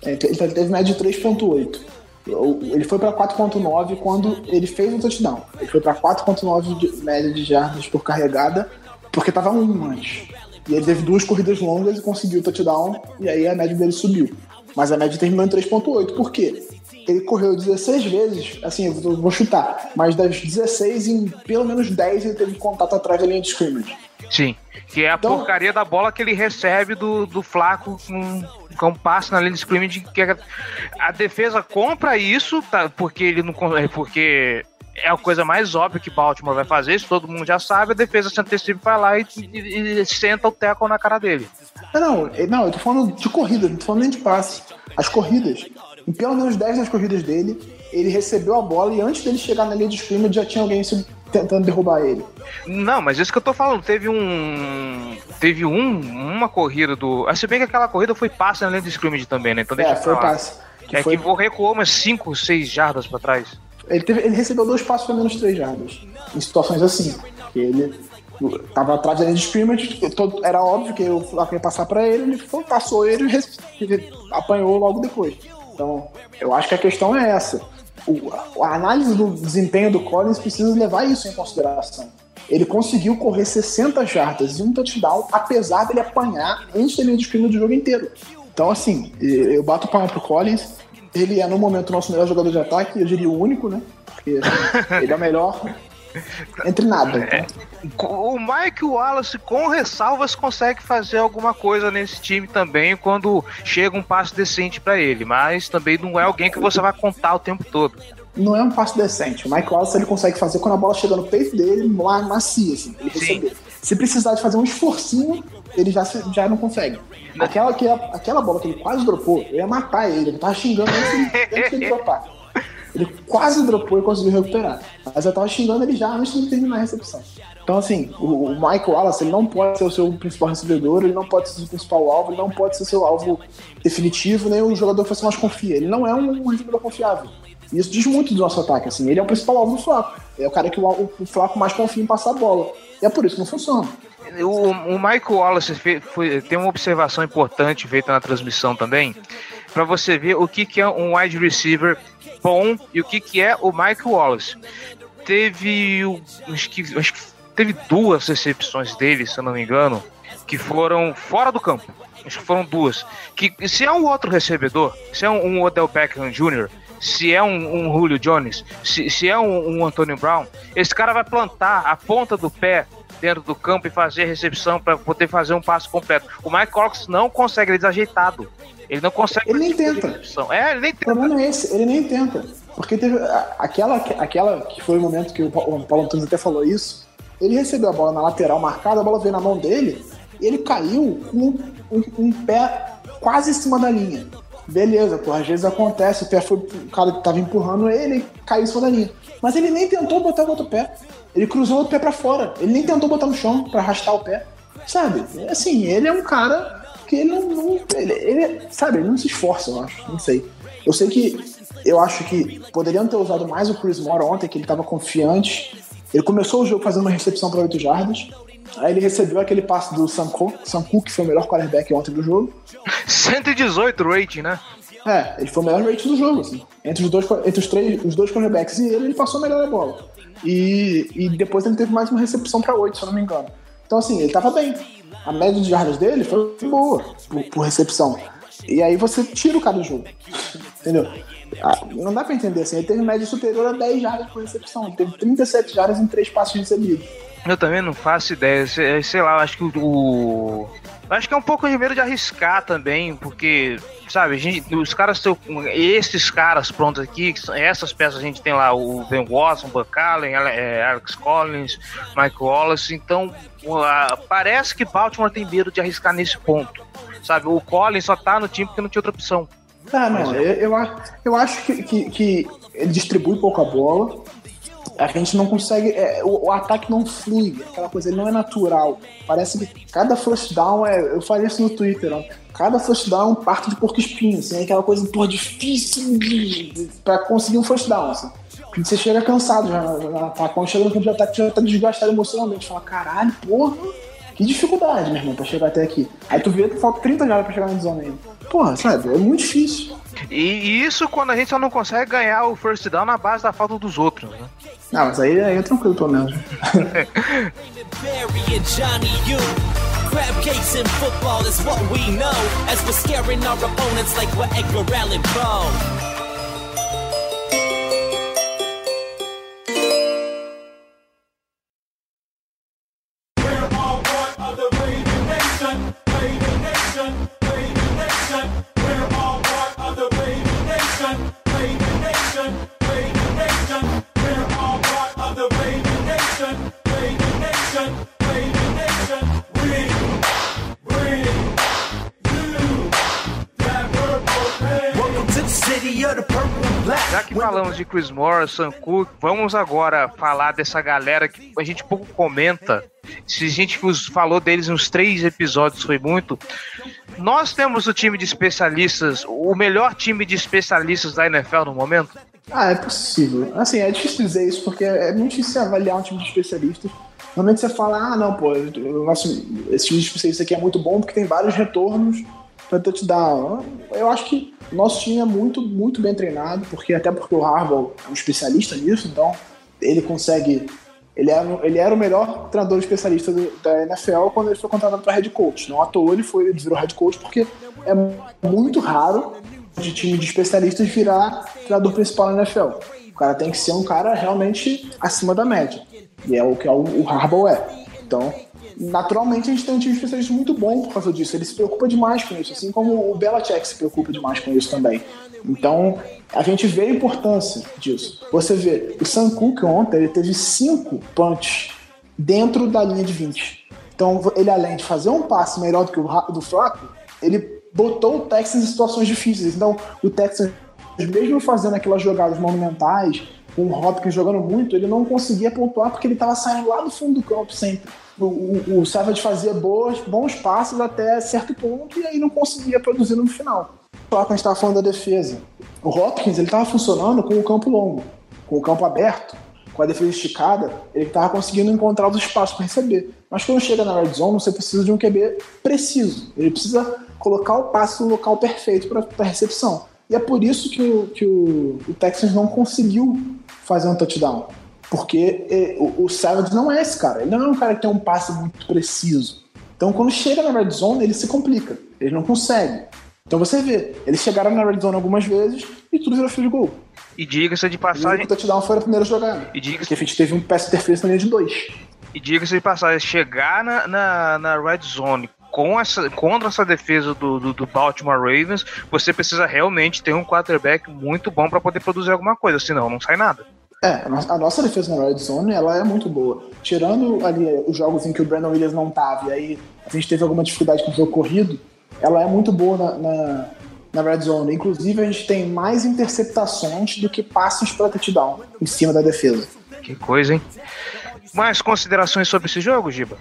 É, ele teve média de 3.8. Ele foi para 4.9 quando ele fez o touchdown. Ele foi para 4.9 de média de jardas por carregada, porque estava um antes. E ele teve duas corridas longas e conseguiu o touchdown, e aí a média dele subiu. Mas a média terminou em 3,8. Por quê? Ele correu 16 vezes, assim, eu vou chutar, mas das 16, em pelo menos 10 ele teve contato atrás da linha de scrimmage. Sim, que é a então, porcaria da bola que ele recebe do, do Flaco com, com um passe na linha de scrimmage. Que a, a defesa compra isso, tá, porque ele não porque é a coisa mais óbvia que Baltimore vai fazer, isso todo mundo já sabe, a defesa se antecipa vai lá e, e, e senta o teco na cara dele. Não, não, eu tô falando de corrida, não tô falando nem de passe. As corridas. Em pelo menos 10 das corridas dele, ele recebeu a bola e antes dele chegar na linha de scrimmage já tinha alguém tentando derrubar ele. Não, mas isso que eu tô falando, teve um. Teve um, uma corrida do. Ah, se bem que aquela corrida foi passe na linha de scrimmage também, né? Então é, foi passe. Que é foi... que recuou umas 5, 6 jardas pra trás. Ele, teve, ele recebeu dois passos para menos 3 jardas. Em situações assim. Ele tava atrás da linha de scrimmage, era óbvio que Flaco ia passar para ele, ele foi, passou ele e apanhou logo depois. Então, eu acho que a questão é essa. O, a análise do desempenho do Collins precisa levar isso em consideração. Ele conseguiu correr 60 jardas e um touchdown, apesar dele apanhar antes da linha de scrimmage do jogo inteiro. Então, assim, eu bato palma pro Collins. Ele é, no momento, o nosso melhor jogador de ataque, eu diria o único, né? Porque ele é o melhor entre nada. É. O Mike Wallace, com ressalvas, consegue fazer alguma coisa nesse time também quando chega um passe decente para ele, mas também não é alguém que você vai contar o tempo todo. Não é um passe decente. O Mike Wallace ele consegue fazer quando a bola chega no peito dele, lá macia, assim, ele receber. Se precisar de fazer um esforcinho, ele já, já não consegue. Aquela, aquela, aquela bola que ele quase dropou, eu ia matar ele, ele tava xingando antes de ele dropar. Ele quase dropou e conseguiu recuperar. Mas eu tava xingando ele já antes de terminar a recepção. Então, assim, o, o Michael Wallace ele não pode ser o seu principal recebedor, ele não pode ser o seu principal alvo, ele não pode ser o seu alvo definitivo, nem o jogador que você mais confia. Ele não é um, um recebedor confiável. E isso diz muito do nosso ataque, assim. Ele é o principal alvo do Flaco. É o cara que o, o Flaco mais confia em passar a bola. E é por isso que não funciona. O, o Michael Wallace foi, foi, tem uma observação importante feita na transmissão também, para você ver o que, que é um wide receiver bom e o que, que é o Michael Wallace. Teve, acho que, acho que teve duas recepções dele, se eu não me engano, que foram fora do campo. Acho que foram duas. Que se é um outro recebedor, se é um, um Odell Beckham Jr., se é um, um Julio Jones, se, se é um, um Antonio Brown, esse cara vai plantar a ponta do pé dentro do campo e fazer a recepção para poder fazer um passo completo. O Mike Cox não consegue, ele é desajeitado. Ele não consegue. Ele nem tenta. É, ele nem tenta. O problema é esse, ele nem tenta. Porque teve aquela, aquela que foi o momento que o Paulo Antunes até falou isso. Ele recebeu a bola na lateral marcada, a bola veio na mão dele e ele caiu com um, um, pé quase em cima da linha. Beleza, pô, às vezes acontece, o pé foi. O cara tava empurrando ele caiu em cima da linha. Mas ele nem tentou botar o outro pé. Ele cruzou o outro pé para fora. Ele nem tentou botar no chão para arrastar o pé. Sabe? Assim, ele é um cara que ele não. não ele, ele, sabe, ele não se esforça, eu acho. Não sei. Eu sei que. Eu acho que poderiam ter usado mais o Chris Moore ontem, que ele estava confiante. Ele começou o jogo fazendo uma recepção para 8 jardas. Aí ele recebeu aquele passe do Sam Cook, que foi o melhor quarterback ontem do jogo. 118 rating, né? É, ele foi o melhor rating do jogo, assim. Entre os dois, entre os três, os dois quarterbacks e ele, ele passou melhor a bola. E, e depois ele teve mais uma recepção para 8, se eu não me engano. Então, assim, ele tava bem a média de jardas dele foi boa por, por, recepção. E aí você tira o cara do jogo. Entendeu? Ah, não dá pra entender assim. Ele teve média superior a 10 jardas por recepção. Ele teve 37 jardas em 3 passos recebidos. Eu também não faço ideia. Sei, sei lá, acho que o. Acho que é um pouco de medo de arriscar também, porque, sabe, gente, os caras têm. Esses caras prontos aqui, essas peças a gente tem lá o Ben Watson, Buck Allen, é, Alex Collins, Mike Wallace, então parece que Baltimore tem medo de arriscar nesse ponto. Sabe, o Collins só tá no time porque não tinha outra opção. Ah, não, eu, eu, eu acho que, que, que ele distribui pouco a bola. A gente não consegue. É, o, o, ataque não flui, aquela coisa, ele não é natural. Parece que cada first down é. Eu falei isso no Twitter, ó, cada first down é um parto de porco espinho, assim, é aquela coisa, pô, difícil para conseguir um first down, assim. Você chega cansado já no ataque. Quando chega no campo de ataque, já tá desgastado emocionalmente. Fala, caralho, porra, que dificuldade, meu irmão, pra chegar até aqui. Aí tu vê que falta 30 jardas pra chegar na zona ainda. Porra, sabe, é muito difícil. E isso quando a gente só não consegue ganhar o first down na base da falta dos outros, né? Não, mas aí, aí é tranquilo, pelo menos. Crab cakes in football is what we know as we're scaring our opponents like we're Edgar Allan Poe. Já que falamos de Chris Morrison, Cook, vamos agora falar dessa galera que a gente pouco comenta. Se a gente falou deles uns três episódios, foi muito. Nós temos o time de especialistas, o melhor time de especialistas da NFL no momento? Ah, é possível. Assim, é difícil dizer isso, porque é muito difícil avaliar um time de especialistas. Normalmente você fala, ah, não, pô, nosso, esse time de especialistas aqui é muito bom porque tem vários retornos para touchdown. Eu acho que nosso time é muito, muito bem treinado, porque até porque o Harbaugh é um especialista nisso, então ele consegue. Ele era, ele era o melhor treinador especialista do, da NFL quando ele foi contratado para head coach. Não à toa ele, foi, ele virou head coach, porque é muito raro de time de especialistas virar treinador principal na NFL. O cara tem que ser um cara realmente acima da média. E é o que é o, o Harbaugh é. Então, naturalmente a gente tem um time de especialista muito bom por causa disso. Ele se preocupa demais com isso, assim como o Belichick se preocupa demais com isso também. Então, a gente vê a importância disso. Você vê, o Sam Cook ontem ele teve cinco punts dentro da linha de 20. Então, ele além de fazer um passe melhor do que o do Flaco, ele botou o Texas em situações difíceis. Então, o Texas, mesmo fazendo aquelas jogadas monumentais, com o Hopkins jogando muito, ele não conseguia pontuar porque ele estava saindo lá do fundo do campo sempre. O, o, Savage fazia boas, bons passes até certo ponto e aí não conseguia produzir no final. Só que a gente estava falando da defesa. O Hopkins ele estava funcionando com o campo longo, com o campo aberto, com a defesa esticada, ele estava conseguindo encontrar os espaços para receber. Mas quando chega na red zone, você precisa de um QB preciso. Ele precisa colocar o passe no local perfeito para a recepção. E é por isso que o, que o, o Texans não conseguiu fazer um touchdown. Porque é, o, o Savage não é esse cara. Ele não é um cara que tem um passe muito preciso. Então, quando chega na red zone, ele se complica. Ele não consegue. Então você vê, eles chegaram na red zone algumas vezes e tudo virou field goal. E diga-se de passagem. O touchdown foi a primeira jogada. E diga porque a gente teve um pass interference na linha de dois. E diga-se de passagem, chegar na, na, na red zone com essa, contra essa defesa do, do, do, Baltimore Ravens, você precisa realmente ter um quarterback muito bom para poder produzir alguma coisa, senão não sai nada. É, a nossa defesa na Red Zone, ela é muito boa. Tirando ali os jogos em que o Brandon Williams não tava e aí a gente teve alguma dificuldade com o jogo corrido, ela é muito boa na, na, na Red Zone. Inclusive, a gente tem mais interceptações do que passes para touchdown em cima da defesa. Que coisa, hein? Mais considerações sobre esse jogo, Giba?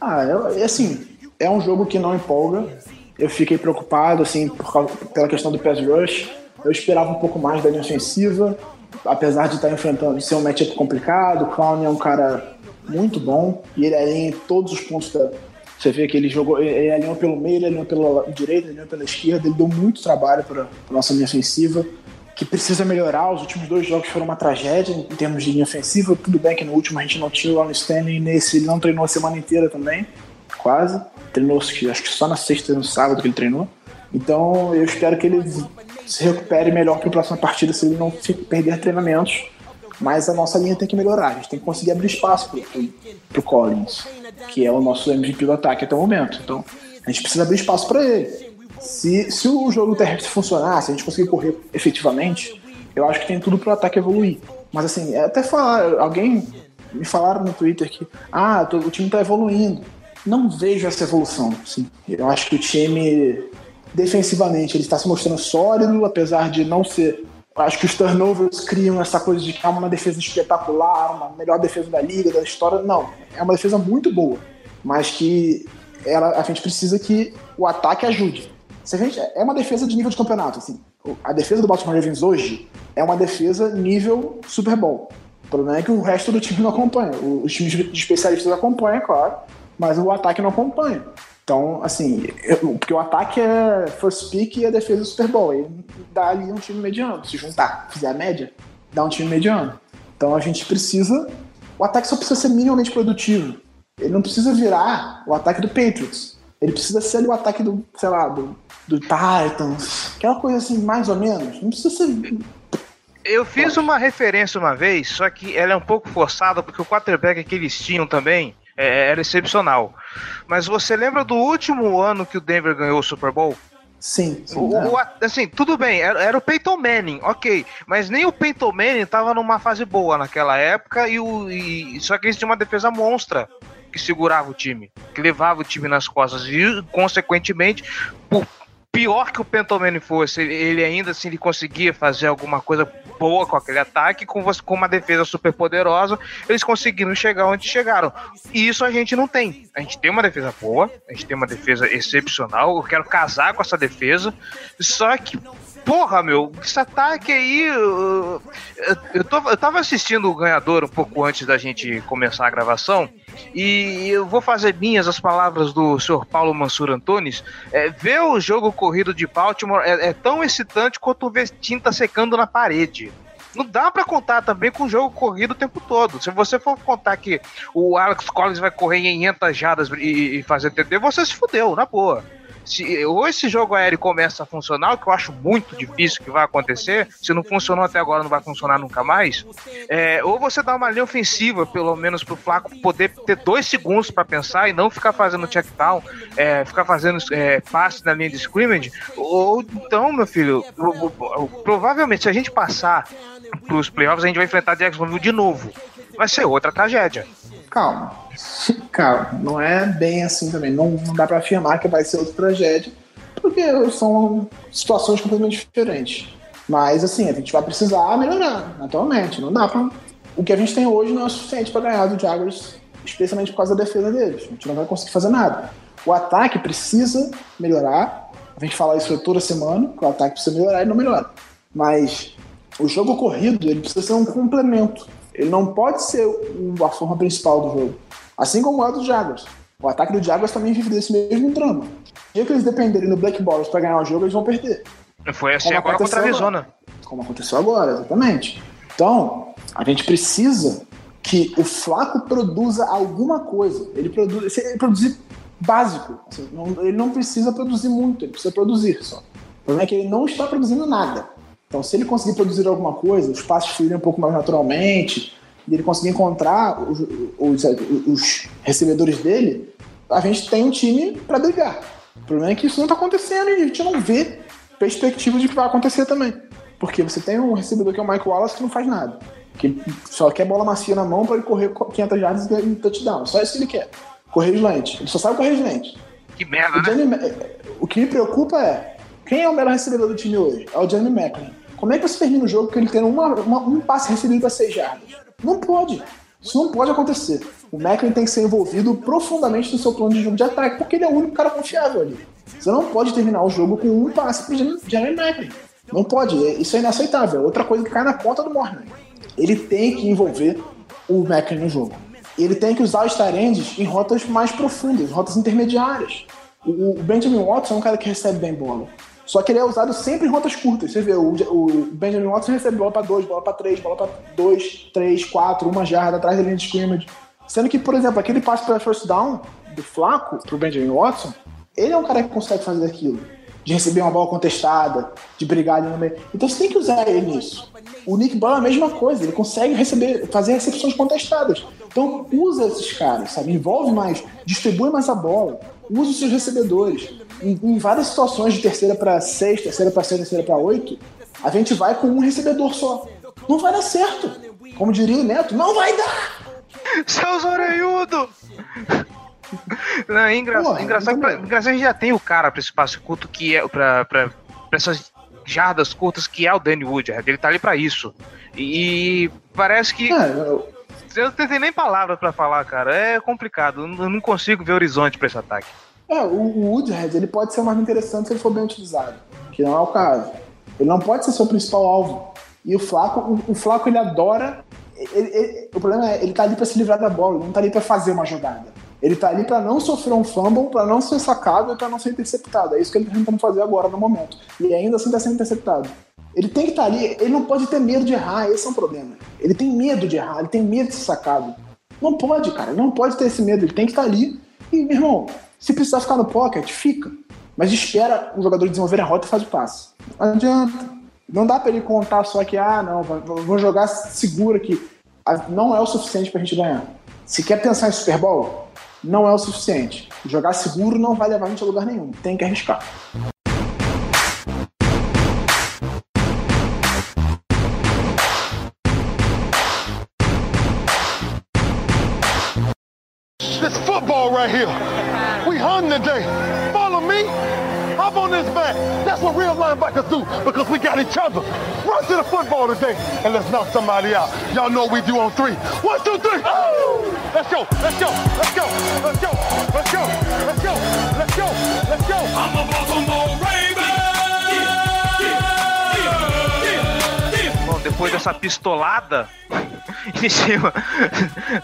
Ah, é, assim, é um jogo que não empolga. Eu fiquei preocupado, assim, por causa, pela questão do pass rush. Eu esperava um pouco mais da linha ofensiva, apesar de estar enfrentando, de ser um matchup complicado. O Clown é um cara muito bom e ele alinha em todos os pontos da. Você vê que ele jogou, ele alinhou pelo meio, ele alinhou pela direita, ele alinhou pela esquerda, ele deu muito trabalho para a nossa linha ofensiva, que precisa melhorar. Os últimos dois jogos foram uma tragédia em termos de linha ofensiva. Tudo bem que no último a gente não tinha o Ron Stanley, nesse ele não treinou a semana inteira também, quase treinou acho que só na sexta e no sábado que ele treinou. Então eu espero que ele se recupere melhor para a próxima partida se ele não perder treinamentos. Mas a nossa linha tem que melhorar, a gente tem que conseguir abrir espaço para o Collins, que é o nosso MVP do ataque até o momento. Então a gente precisa abrir espaço para ele. Se, se o jogo terrestre funcionar, se a gente conseguir correr efetivamente, eu acho que tem tudo para o ataque evoluir. Mas assim, é até falar, alguém me falaram no Twitter que ah, o time está evoluindo não vejo essa evolução. Assim. Eu acho que o time, defensivamente, ele está se mostrando sólido, apesar de não ser. Acho que os turnovers criam essa coisa de que é uma defesa espetacular, uma melhor defesa da liga, da história. Não, é uma defesa muito boa, mas que ela, a gente precisa que o ataque ajude. Se a gente, é uma defesa de nível de campeonato. Assim. A defesa do Baltimore Ravens hoje é uma defesa nível Super Bowl. O problema é que o resto do time não acompanha. Os times especialistas acompanham, claro, mas o ataque não acompanha. Então, assim, eu, porque o ataque é first pick e a defesa é Super Bowl. Aí dá ali um time mediano. Se juntar, fizer a média, dá um time mediano. Então a gente precisa. O ataque só precisa ser minimamente produtivo. Ele não precisa virar o ataque do Patriots. Ele precisa ser ali o ataque do, sei lá, do, do Titans. Aquela coisa assim, mais ou menos. Não precisa ser. Eu fiz uma referência uma vez, só que ela é um pouco forçada, porque o quarterback que eles tinham também é, era excepcional. Mas você lembra do último ano que o Denver ganhou o Super Bowl? Sim. sim o, o, assim, tudo bem, era, era, o Peyton Manning, ok. Mas nem o Peyton Manning estava numa fase boa naquela época, e, o, e só que eles tinham uma defesa monstra que segurava o time, que levava o time nas costas. E, consequentemente, por pior que o Manning fosse, ele, ele ainda assim ele conseguia fazer alguma coisa boa com aquele ataque, com, com uma defesa super poderosa, eles conseguiram chegar onde chegaram. E isso a gente não tem. A gente tem uma defesa boa, a gente tem uma defesa excepcional, eu quero casar com essa defesa, só que porra, meu, esse ataque aí. Eu, eu, tô, eu tava assistindo o ganhador um pouco antes da gente começar a gravação. E eu vou fazer minhas as palavras do senhor Paulo Mansur Antunes. É, ver o jogo corrido de Baltimore é, é tão excitante quanto ver tinta secando na parede não dá para contar também com o jogo corrido o tempo todo. Se você for contar que o Alex Collins vai correr em 500 jardas e, e fazer TD, você se fudeu, na boa se ou esse jogo aéreo começa a funcionar, o que eu acho muito difícil que vai acontecer, se não funcionou até agora, não vai funcionar nunca mais, é, ou você dá uma linha ofensiva, pelo menos pro Flaco poder ter dois segundos para pensar e não ficar fazendo check down, é, ficar fazendo é, passe na linha de scrimmage, ou então, meu filho, provavelmente se a gente passar pros playoffs, a gente vai enfrentar Jacksonville de novo. Vai ser outra tragédia. Calma. Calma. Não é bem assim também. Não, não dá para afirmar que vai ser outra tragédia, porque são situações completamente diferentes. Mas, assim, a gente vai precisar melhorar, atualmente. Não dá pra. O que a gente tem hoje não é suficiente para ganhar do Jaguars, especialmente por causa da defesa deles. A gente não vai conseguir fazer nada. O ataque precisa melhorar. A gente fala isso toda semana, que o ataque precisa melhorar e não melhora. Mas o jogo corrido, ele precisa ser um complemento. Ele não pode ser a forma principal do jogo. Assim como é do Jaguars. O ataque do Jaguars também vive desse mesmo drama. Se eles dependerem do Black Boros para ganhar o jogo, eles vão perder. Foi assim como agora contra a Arizona. Como aconteceu agora, exatamente. Então, a gente precisa que o Flaco produza alguma coisa. Ele produz, ele produzir básico. Assim, não, ele não precisa produzir muito, ele precisa produzir só. O problema é que ele não está produzindo nada. Então, se ele conseguir produzir alguma coisa, os passos fluírem um pouco mais naturalmente, e ele conseguir encontrar os, os, os recebedores dele, a gente tem um time para brigar. O problema é que isso não está acontecendo e a gente não vê perspectiva de que vai acontecer também. Porque você tem um recebedor que é o Mike Wallace que não faz nada. Que só quer bola macia na mão para ele correr 500 jardas e touchdown. Só isso que ele quer. Correr slant. Ele só sabe correr slant. Que merda, o né? o que me preocupa é quem é o melhor recebedor do time hoje? É o Jeremy Macklin. Como é que você termina o jogo com ele tendo uma, uma, um passe recebido para seis jardas? Não pode. Isso não pode acontecer. O Macklin tem que ser envolvido profundamente no seu plano de jogo de ataque, porque ele é o único cara confiável ali. Você não pode terminar o jogo com um passe pro Jeremy Macklin. Não pode. Isso é inaceitável. Outra coisa que cai na conta do Morgan. Ele tem que envolver o Macklin no jogo. Ele tem que usar os Tyrands em rotas mais profundas, rotas intermediárias. O Benjamin Watson é um cara que recebe bem bola. Só que ele é usado sempre em rotas curtas. Você vê, o, o Benjamin Watson recebe bola para dois, bola para três, bola para dois, três, quatro, uma jarda atrás da linha de scrimmage. Sendo que, por exemplo, aquele passe para first down do Flaco pro Benjamin Watson, ele é um cara que consegue fazer aquilo. De receber uma bola contestada, de brigar ali no meio. Então você tem que usar ele nisso. O Nick Brown é a mesma coisa, ele consegue receber, fazer recepções contestadas. Então usa esses caras, sabe? Envolve mais, distribui mais a bola, usa os seus recebedores em, em várias situações de terceira para seis, terceira para seis, terceira para oito, a gente vai com um recebedor só. Não vai dar certo. Como diria o Neto, não vai dar! Seus orelhudos! Não, é engra... Porra, engraçado, pra... engraçado a gente já tem o cara para esse passe curto que é para essas jardas curtas que é o Danny Woodhead. Ele tá ali para isso. E parece que. É, eu... eu não nem palavras para falar, cara. É complicado. Eu não consigo ver horizonte para esse ataque. É, o, Woodhead ele pode ser mais interessante se ele for bem utilizado, que não é o caso. Ele não pode ser seu principal alvo. E o Flaco, o, o Flaco ele adora. Ele, ele, o problema é ele tá ali para se livrar da bola, ele não tá ali para fazer uma jogada. Ele tá ali para não sofrer um fumble, para não ser sacado e para não ser interceptado. É isso que ele tá tentando fazer agora no momento. E ainda assim tá sendo interceptado. Ele tem que estar tá ali, ele não pode ter medo de errar, esse é um problema. Ele tem medo de errar, ele tem medo de ser sacado. Não pode, cara, não pode ter esse medo, ele tem que estar tá ali. E, meu irmão, se precisar ficar no pocket, fica. Mas espera o jogador desenvolver a rota e faz o passe. Não adianta. Não dá para ele contar só que, ah, não, vou jogar seguro aqui. Não é o suficiente para a gente ganhar. Se quer pensar em Super Bowl, não é o suficiente. Jogar seguro não vai levar a gente a lugar nenhum. Tem que arriscar. This football right here. We hung today. Follow me. Hop on this back. That's what real linebackers do because we got each other. Run to the football today and let's knock somebody out. Y'all know we do on three. One, two, three. Oh! Let's go. Let's go. Let's go. Let's go. Let's go. Let's go. Let's go. Let's go. I'm a Baltimore Bom, depois dessa pistolada em cima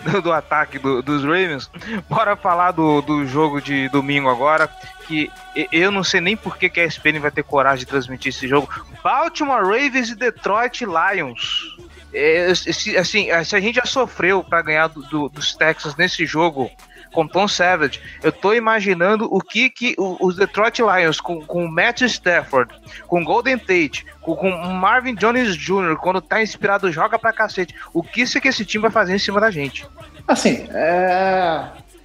do, do ataque do, dos Ravens, bora falar do, do jogo de domingo agora. Que eu não sei nem por que, a ESPN vai ter coragem de transmitir esse jogo. Baltimore Ravens e Detroit Lions. É, assim, se a gente já sofreu para ganhar do, do, dos Texans nesse jogo com Tom Savage, eu tô imaginando o que que os Detroit Lions com, com Matt Stafford, com Golden Tate, com, com Marvin Jones Jr., quando tá inspirado, joga pra cacete. O que isso que esse time vai fazer em cima da gente? Assim, é,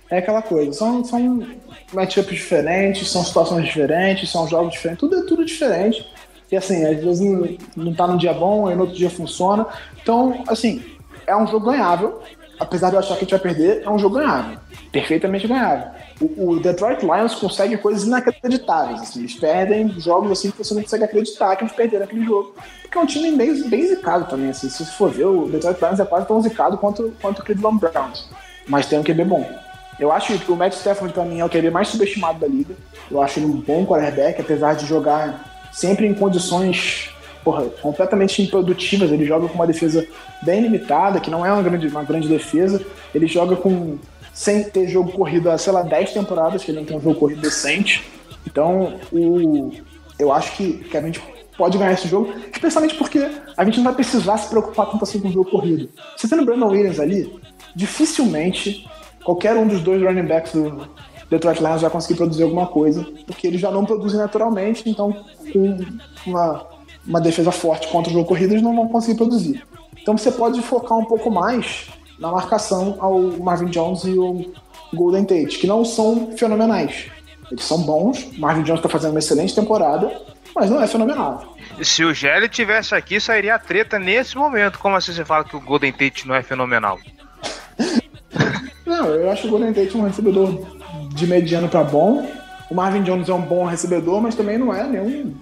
é aquela coisa, são, são matchups diferentes, são situações diferentes, são jogos diferentes, tudo é tudo diferente. E assim, às vezes não, não tá num dia bom, aí no outro dia funciona. Então, assim, é um jogo ganhável apesar de eu achar que a gente vai perder, é um jogo ganhável. Perfeitamente ganhável. O, o Detroit Lions consegue coisas inacreditáveis. Assim, eles perdem jogos assim que você não consegue acreditar que eles perderam aquele jogo. Porque é um time bem, bem zicado também. Assim, se você for ver, o Detroit Lions é quase tão zicado quanto, quanto o Cleveland Browns. Mas tem um QB bom. Eu acho que o Matt Stafford, pra mim, é o QB mais subestimado da liga. Eu acho ele um bom quarterback, apesar de jogar sempre em condições porra, completamente improdutivas. Ele joga com uma defesa bem limitada, que não é uma grande, uma grande defesa. Ele joga com sem ter jogo corrido há, sei lá, 10 temporadas, que ele não tem um jogo corrido decente. Então, o, eu acho que, que a gente pode ganhar esse jogo, especialmente porque a gente não vai precisar se preocupar tanto assim com o jogo corrido. Você tendo o Brandon Williams ali, dificilmente qualquer um dos dois running backs do Detroit Lions vai conseguir produzir alguma coisa, porque eles já não produzem naturalmente, então com uma uma defesa forte contra o jogo corrido, eles não vão conseguir produzir. Então você pode focar um pouco mais na marcação ao Marvin Jones e o Golden Tate, que não são fenomenais. Eles são bons, Marvin Jones está fazendo uma excelente temporada, mas não é fenomenal. Se o Gelli tivesse aqui, sairia a treta nesse momento. Como assim você fala que o Golden Tate não é fenomenal? não, eu acho o Golden Tate um recebedor de mediano para bom. O Marvin Jones é um bom recebedor, mas também não é nenhum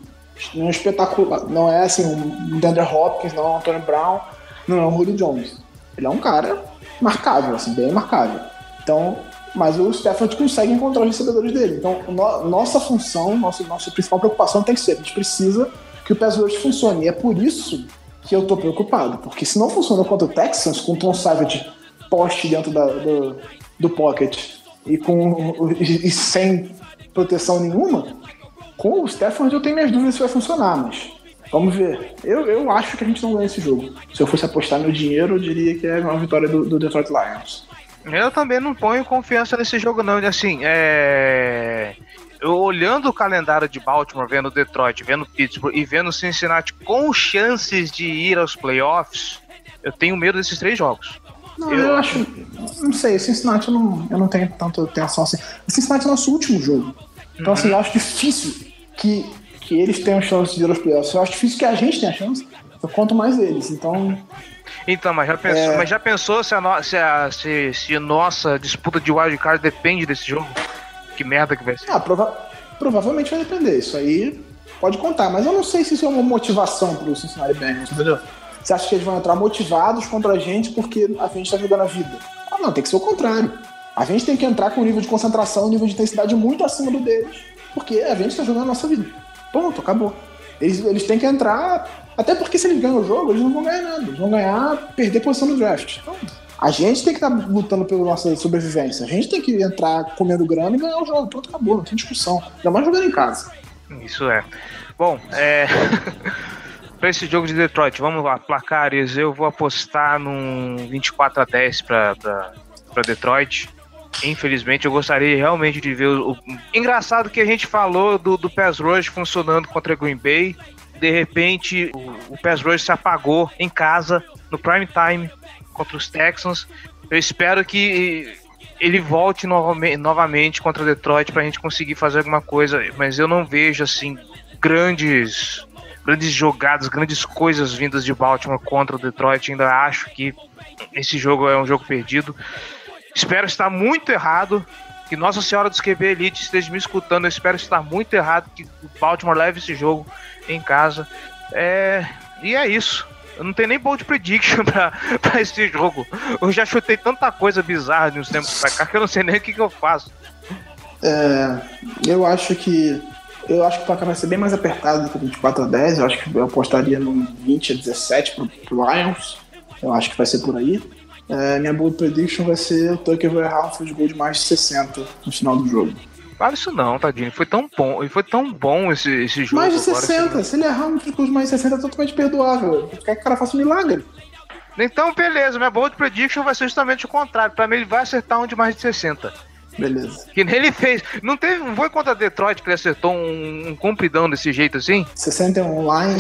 não é espetacular. Não é assim um Deandre Hopkins, não é um Anthony Brown, não é um Julio Jones. Ele é um cara marcável, assim, bem marcável. Então, mas o Stafford consegue encontrar os recebedores dele. Então, no, nossa função, nossa, nossa principal preocupação tem que ser: a gente precisa que o pass funcione. E é por isso que eu tô preocupado, porque se não funciona contra o Texans, com o Tom Savage poste dentro da, do, do pocket e, com, e, e sem proteção nenhuma, com o Stafford eu tenho minhas dúvidas se vai funcionar, mas vamos ver. Eu, eu acho que a gente não ganha esse jogo. Se eu fosse apostar meu dinheiro, eu diria que é uma vitória do, do Detroit Lions. Eu também não ponho confiança nesse jogo, não. Assim, é. Eu, olhando o calendário de Baltimore, vendo Detroit, vendo Pittsburgh e vendo Cincinnati com chances de ir aos playoffs, eu tenho medo desses três jogos. Não, eu, eu acho. Não sei, Cincinnati eu não, eu não tenho tanta atenção assim. Cincinnati é nosso último jogo. Então, uhum. assim, eu acho difícil que, que eles tenham chance de ir aos playoffs. Eu acho difícil que a gente tenha chance. Eu conto mais eles. Então. Então, mas já pensou, é... mas já pensou se, a no, se, a, se, se nossa disputa de wildcard depende desse jogo? Que merda que vai ser. Ah, prova provavelmente vai depender. Isso aí pode contar. Mas eu não sei se isso é uma motivação pro Cincinnati Bengals, entendeu? Você acha que eles vão entrar motivados contra a gente porque a gente tá jogando a vida? Ah, não, tem que ser o contrário. A gente tem que entrar com um nível de concentração, um nível de intensidade muito acima do deles porque a gente está jogando a nossa vida. Ponto, acabou. Eles, eles têm que entrar. Até porque se eles ganham o jogo, eles não vão ganhar nada. Eles vão ganhar, perder posição no draft. Então, a gente tem que estar tá lutando pela nossa sobrevivência. A gente tem que entrar comendo grana e ganhar o jogo. Pronto, acabou, não tem discussão. Ainda mais jogando em casa. Isso é. Bom, é. para esse jogo de Detroit, vamos lá, placares. Eu vou apostar num 24 a 10 para Detroit. Infelizmente, eu gostaria realmente de ver o. Engraçado que a gente falou do, do Pass Rush funcionando contra Green Bay. De repente, o, o Pass Rush se apagou em casa, no prime time, contra os Texans. Eu espero que ele volte novamente, novamente contra Detroit para a gente conseguir fazer alguma coisa, mas eu não vejo assim grandes grandes jogadas, grandes coisas vindas de Baltimore contra o Detroit. Ainda acho que esse jogo é um jogo perdido. Espero estar muito errado, Que Nossa Senhora dos QB Elite esteja me escutando. Eu espero estar muito errado que o Baltimore leve esse jogo em casa. É... E é isso. Eu não tenho nem bold prediction pra, pra esse jogo. Eu já chutei tanta coisa bizarra de uns tempos pra cá que eu não sei nem o que, que eu faço. É, eu acho que. Eu acho que o placar vai ser bem mais apertado do que 24 a 10. Eu acho que eu apostaria no 20 a 17 pro, pro Lions. Eu acho que vai ser por aí. É, minha bold prediction vai ser o Tucker vai errar um field goal de mais de 60 no final do jogo. Fala isso não, tadinho. Foi tão bom, foi tão bom esse, esse jogo. Mais de agora, 60. Se ele errar um field goal de mais de 60 é totalmente perdoável. Quer que o cara faça um milagre. Então, beleza, minha bold prediction vai ser justamente o contrário. Pra mim, ele vai acertar um de mais de 60. Beleza. Que nem ele fez. Não teve. Não foi contra Detroit que ele acertou um, um compridão desse jeito assim? 61 line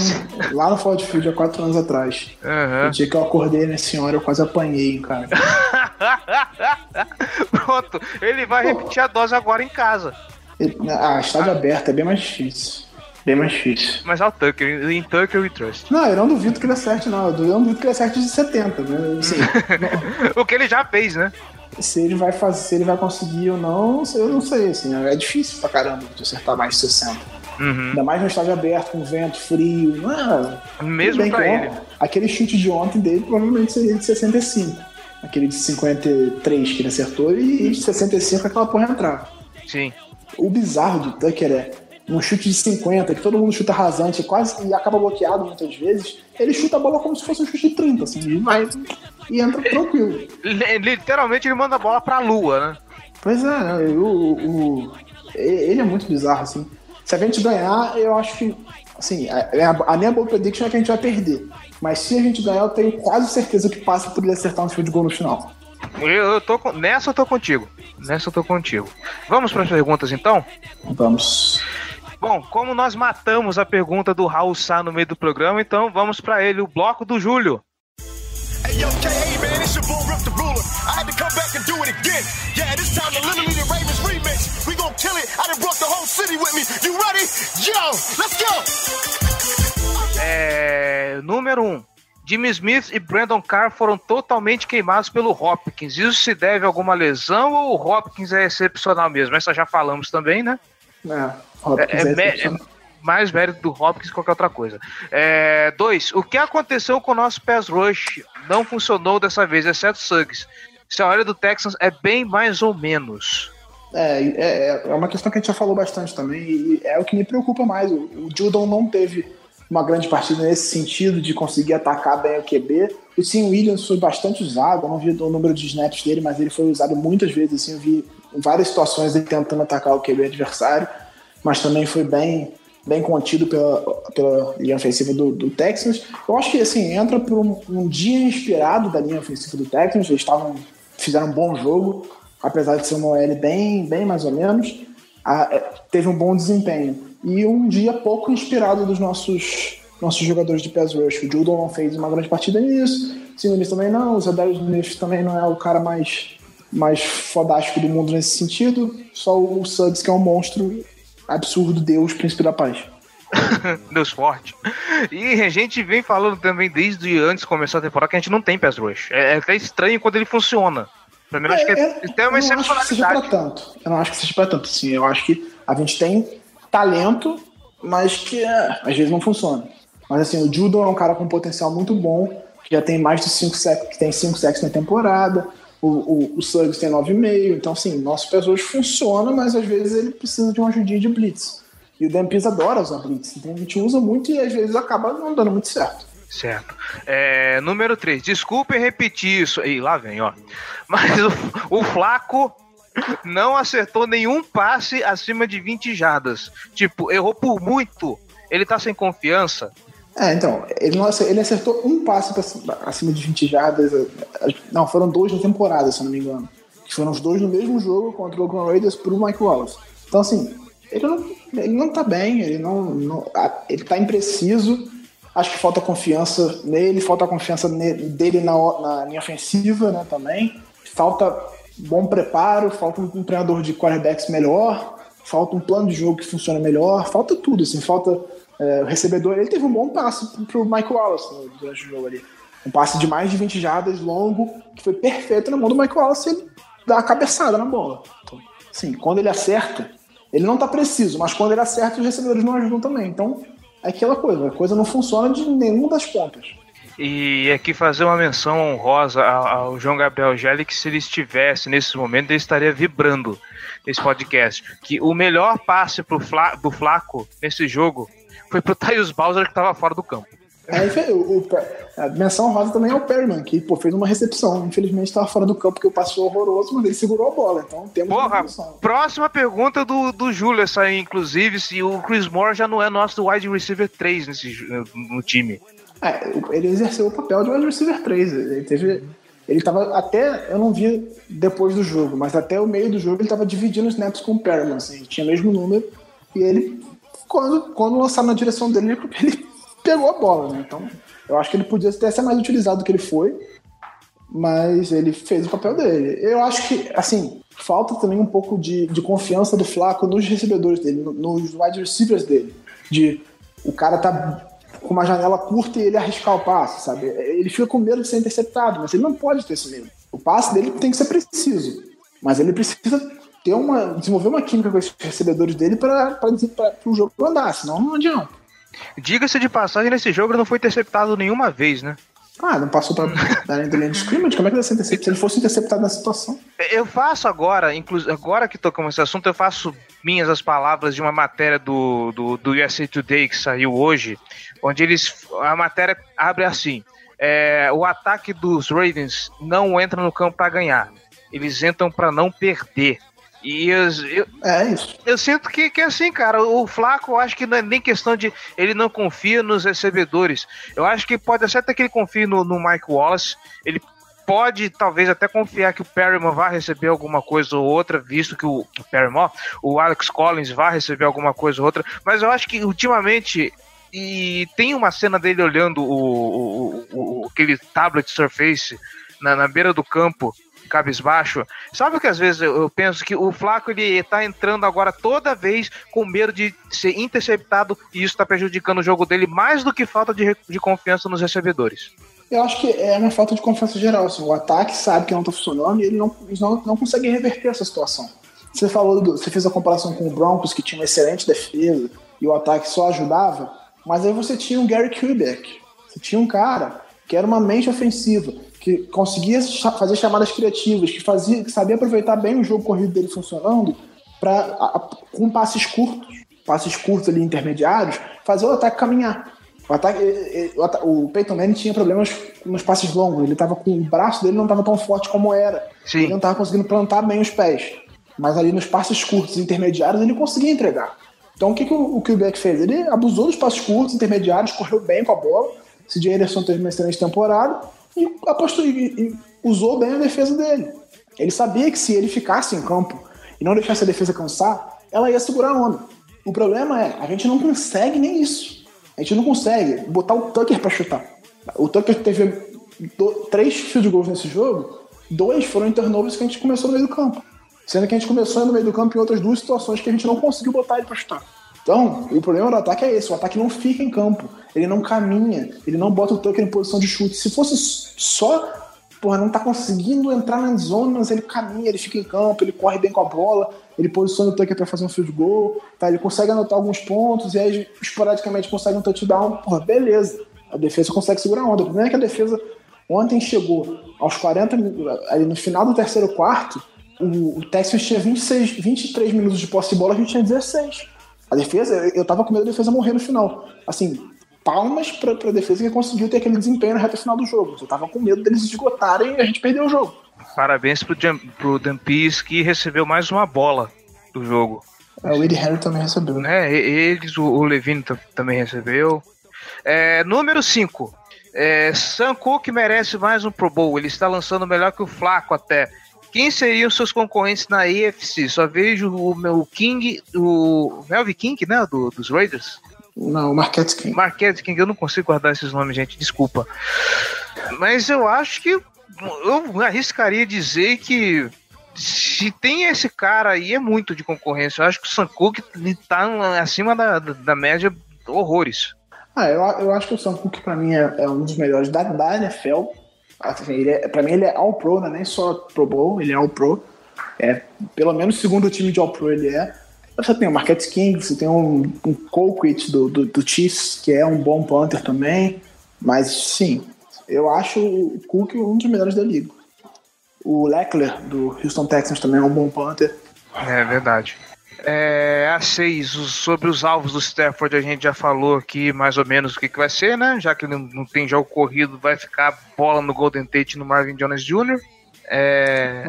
lá no Ford Field há 4 anos atrás. Aham. O dia que eu acordei minha senhora, eu quase apanhei, cara. Pronto, ele vai repetir a dose agora em casa. Ah, estádio aberto é bem mais difícil. Bem mais difícil. Mas ao Tucker, em Tucker we trust. Não, eu não duvido que ele acerte, não. Eu não duvido que ele acerte de 70, né? Assim, O que ele já fez, né? se ele vai fazer, se ele vai conseguir ou não, eu não sei, assim. É difícil pra caramba de acertar mais de 60. Uhum. Ainda mais no estádio aberto, com vento frio. Não é, Mesmo pra que ele. Aquele chute de ontem dele provavelmente seria de 65. Aquele de 53 que ele acertou e de 65 aquela porra entrar. Sim. O bizarro do Tucker é um chute de 50, que todo mundo chuta rasante quase e acaba bloqueado muitas vezes. Ele chuta a bola como se fosse um chute de 30, assim, e vai e entra tranquilo. Li- Literalmente ele manda a bola pra lua, né? Pois é, né, o, o- ele é muito bizarro, assim. Se a gente ganhar, eu acho que. Assim, a, a minha boa prediction é que a gente vai perder. Mas se a gente ganhar, eu tenho quase certeza que passa por ele acertar um field goal no final. Eu, eu tô Nessa eu tô contigo. Nessa eu tô contigo. Vamos para as perguntas então? Vamos. Bom, como nós matamos a pergunta do Raul Sá no meio do programa, então vamos pra ele, o bloco do Júlio. Hey yo, K, hey man, it's your boy Rip the Ruler. I had to come back and do it again. Yeah, this time the Literally the Ravens remix. We gon' kill it. I done brought the whole city with me. You ready? Yo, let's go. É, número 1. Um, Jimmy Smith e Brandon Carr foram totalmente queimados pelo Hopkins. Isso se deve a alguma lesão ou o Hopkins é excepcional mesmo? Essa já falamos também, né? É, É, é, é é mais mérito do Hopkins que qualquer outra coisa. É, dois, o que aconteceu com o nosso pass rush não funcionou dessa vez, exceto Suggs. Se a hora do Texans é bem mais ou menos. É, é, é uma questão que a gente já falou bastante também, e é o que me preocupa mais. O, o Judon não teve uma grande partida nesse sentido de conseguir atacar bem o QB. O Tim Williams foi bastante usado, eu não vi o número de snaps dele, mas ele foi usado muitas vezes. Assim, eu vi várias situações ele tentando atacar o QB adversário, mas também foi bem, bem contido pela, pela linha ofensiva do, do Texans. Eu acho que assim, entra por um, um dia inspirado da linha ofensiva do Texans, eles estavam fizeram um bom jogo, apesar de ser uma OL bem, bem mais ou menos, a- é, teve um bom desempenho. E um dia pouco inspirado dos nossos, nossos jogadores de pass rush. O Judon fez uma grande partida nisso, o Simmons também não, o Zedarius Smith também não é o cara mais, mais fodástico do mundo nesse sentido, só o Suggs que é um monstro absurdo, Deus, príncipe da paz. Deus forte. E a gente vem falando também desde antes de começar a temporada que a gente não tem pass rush. É, é até estranho quando ele funciona. Pra mim, eu acho que é, tem uma eu não acho que seja pra tanto. Eu não acho que seja pra tanto. Sim, eu acho que a gente tem talento, mas que é, às vezes não funciona. Mas assim, o Judon é um cara com potencial muito bom, que já tem mais de 5 sacks, que tem 5 sacks na temporada. O, o, o Suggs tem 9,5. Então, assim, nosso pass rush funciona, mas às vezes ele precisa de uma ajudinha de blitz. E o Dan adora usar blitz. Então a gente usa muito e às vezes acaba não dando muito certo. Certo. É, número 3. Desculpem repetir isso. Ih, lá vem, ó. Mas o, o Flaco não acertou nenhum passe acima de 20 jardas. Tipo, errou por muito. Ele tá sem confiança. É, então, ele, ele acertou um passe pra cima- acima de 20 jardas. eh, Não, foram dois na temporada, se eu não me engano. Que foram os dois no mesmo jogo contra o Oakland Raiders pro Mike Wallace. Então, assim, ele não, ele não tá bem, ele não, não- ele tá impreciso. Acho que falta confiança nele, falta confiança dele na, na linha ofensiva, né, também. Falta bom preparo, falta um treinador de quarterbacks melhor, falta um plano de jogo que funciona melhor, falta tudo, assim, falta é, o recebedor. Ele teve um bom passe pro, Mike Wallace no- durante o jogo ali. Um passe de mais de 20 jardas, longo, que foi perfeito na mão do Mike Wallace ele dá uma cabeçada na bola. Então, Sim, quando ele acerta, ele não tá preciso, mas quando ele acerta, os recebedores não ajudam também. Então, é aquela coisa, a coisa não funciona de nenhuma das pontas. E aqui fazer uma menção honrosa ao, ao João Gabriel Gelli, que se ele estivesse nesse momento, ele estaria vibrando nesse podcast. Que o melhor passe pro Fla, do Flaco nesse jogo foi pro Tyus Bowser, que estava fora do campo. Aí, fe- o, o- a menção rosa também é o Perryman, que pô, fez uma recepção. Infelizmente estava fora do campo porque o passe foi horroroso, mas ele segurou a bola. Então temos Porra, próxima pergunta do, do Júlio, essa aí, inclusive, se o Chris Moore já não é nosso wide receiver 3 nesse, ju- no time. É, ele exerceu o papel de wide receiver 3. Ele teve. Ele tava até. Eu não vi depois do jogo, mas até o meio do jogo ele tava dividindo os snaps com o Perryman. Assim, tinha o mesmo número. E ele, quando, quando lançaram na direção dele, ele, pegou a bola, né? Então, eu acho que ele podia até ser mais utilizado do que ele foi. Mas ele fez o papel dele. Eu acho que, assim, falta também um pouco de, de confiança do Flaco nos recebedores dele, no- nos wide receivers dele. De o cara tá com uma janela curta e ele arriscar o passe, sabe? Ele fica com medo de ser interceptado, mas ele não pode ter esse medo. O passe dele tem que ser preciso, mas ele precisa ter uma, desenvolver uma química com esses recebedores dele para o jogo andar, senão não adianta. Diga-se de passagem, nesse jogo ele não foi interceptado nenhuma vez, né? Ah, não passou para da linha de scrimmage? Como é que ele vai ser interceptado? Se ele fosse interceptado nessa situação. Eu faço agora, inclusive agora que tocamos esse assunto, eu faço minhas as palavras de uma matéria do, do, do USA Today que saiu hoje, onde eles. A matéria abre assim: é, o ataque dos Ravens não entra no campo para ganhar, eles entram para não perder. E eu, eu, É isso. eu sinto que, que é assim, cara. O Flaco, eu acho que não é nem questão de ele não confia nos recebedores. Eu acho que pode ser até que ele confie no, no Mike Wallace. Ele pode, talvez, até confiar que o Perryman vai receber alguma coisa ou outra, visto que o, o Perryman, o Alex Collins vai receber alguma coisa ou outra. Mas eu acho que ultimamente. E tem uma cena dele olhando o, o, o- o- aquele tablet Surface na, na beira do campo cabisbaixo. Sabe que às vezes eu, penso que o Flaco ele tá entrando agora toda vez com medo de ser interceptado e isso tá prejudicando o jogo dele mais do que falta de, de confiança nos recebedores. Eu acho que é uma falta de confiança geral. Assim, o ataque sabe que não tá funcionando e ele não, não, não consegue reverter essa situação. Você falou, do- você fez a comparação com o Broncos, que tinha uma excelente defesa e o ataque só ajudava, mas aí você tinha um Gary Kubiak. Você tinha um cara que era uma mente ofensiva, que conseguia fazer chamadas criativas, que, fazia, que sabia aproveitar bem o jogo corrido dele funcionando pra, a- a- com passes curtos, passes curtos ali intermediários, fazer o ataque caminhar. O, ataque, o, o Peyton Manning tinha problemas nos passes longos. Ele tava com o braço dele não estava tão forte como era. Sim. Ele não estava conseguindo plantar bem os pés. Mas ali nos passes curtos e intermediários ele conseguia entregar. Então o que, que o, o Quebec fez? Ele abusou dos passes curtos, intermediários, correu bem com a bola. CJ Anderson teve uma excelente temporada e apostou e, e usou bem a defesa dele. Ele sabia que se ele ficasse em campo e não deixasse a defesa cansar, ela ia segurar a onda. O problema é, a gente não consegue nem isso. A gente não consegue botar o Tucker pra chutar. O Tucker teve do- três field goals nesse jogo, dois foram em turnovers que a gente começou no meio do campo. Sendo que a gente começou no meio do campo em outras duas situações que a gente não conseguiu botar ele pra chutar. Então, o problema do ataque é esse: o ataque não fica em campo, ele não caminha, ele não bota o Tucker em posição de chute. Se fosse só, porra, não tá conseguindo entrar na zona, mas ele caminha, ele fica em campo, ele corre bem com a bola, ele posiciona o Tucker pra fazer um field goal, tá? ele consegue anotar alguns pontos e aí esporadicamente consegue um touchdown, porra, beleza. A defesa consegue segurar a onda. O problema é que a defesa ontem chegou aos 40, min- ali no final do terceiro quarto, o, o Texas tinha 26, 23 minutos de posse de bola, a gente tinha 16. A defesa, eu, tava com medo da defesa morrer no final. Assim, palmas pra, pra defesa que conseguiu ter aquele desempenho na reta final do jogo. Eu tava com medo deles esgotarem e a gente perdeu o jogo. Parabéns pro, Jam, pro Dampis que recebeu mais uma bola do jogo. É, o Eddie Harry também recebeu? E- Eles, o, o Levine tam- também recebeu. É, número 5. É, Sam Cook merece mais um Pro Bowl. Ele está lançando melhor que o Flaco até. Quem seriam seus concorrentes na AFC? Só vejo o meu King, o Melvin King, né? Do, dos Raiders. Não, o Marquette King. Marquette King, eu não consigo guardar esses nomes, gente, desculpa. Mas eu acho que eu arriscaria dizer que se tem esse cara aí é muito de concorrência. Eu acho que o ele tá acima da, da, média horrores. Ah, eu, eu acho que o Sam Cook pra mim é, é um dos melhores da, da NFL. Assim, ele é, pra mim ele é All Pro, não é nem só Pro Bowl, ele é All Pro. É, pelo menos segundo time de All-Pro ele é. Você tem o Marquette King, você tem um, um Colquitt do, do, do Chiefs, que é um bom punter também. Mas sim, eu acho o Cook um dos melhores da liga. O Leckler, do Houston Texans, também é um bom punter. É verdade. É, a 6, sobre os alvos do Stafford, a gente já falou aqui mais ou menos o que, que vai ser, né? Já que não, não tem jogo corrido, vai ficar bola no Golden Tate no Marvin Jones Jr. É...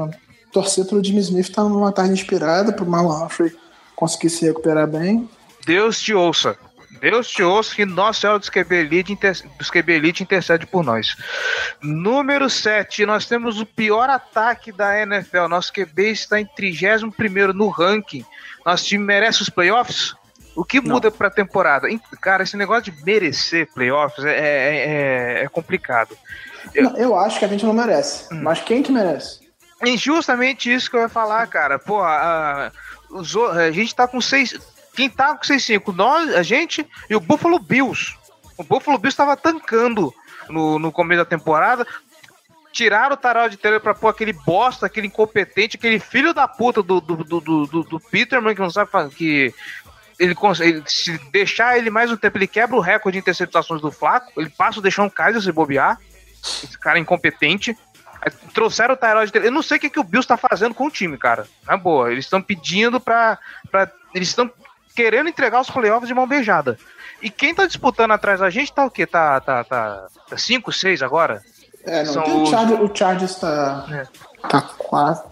Torcer pelo Jimmy Smith tá numa tarde inspirada, pro Marlon Humphrey conseguir se recuperar bem. Deus te ouça. Deus te ouça que nosso Senhora dos QB Elite, inter... dos QB Elite intercede por nós. Número 7, nós temos o pior ataque da NFL. Nosso QB está em 31 no ranking. Nosso time merece os playoffs? O que muda para a temporada? Cara, esse negócio de merecer playoffs é, é, é, é complicado. Eu... Não, eu... acho que a gente não merece. Hum. Mas quem que merece? É justamente isso que eu ia falar, cara. Pô, a, a gente tá com seis quem tá com 6-5? Nós, a gente e o Buffalo Bills. O Buffalo Bills estava tancando no, no começo da temporada. Tiraram o Tarot de Taylor pra pôr aquele bosta, aquele incompetente, aquele filho da puta do, do, do, do, do Peterman, que não sabe. Que ele, consegue, se deixar ele mais um tempo, ele quebra o recorde de interceptações do Flaco. Ele passa o um Kaiser se bobear. Esse cara é incompetente. Trouxeram o Tyrod Eu não sei o que, que o Bills tá fazendo com o time, cara. Na boa. Eles estão pedindo pra, pra. Eles estão querendo entregar os playoffs de mão beijada. E quem tá disputando atrás da gente tá o quê? Tá 5, tá, tá, 5, 6 agora? É, não, São os... o, Chargers, tá. É. Tá 4.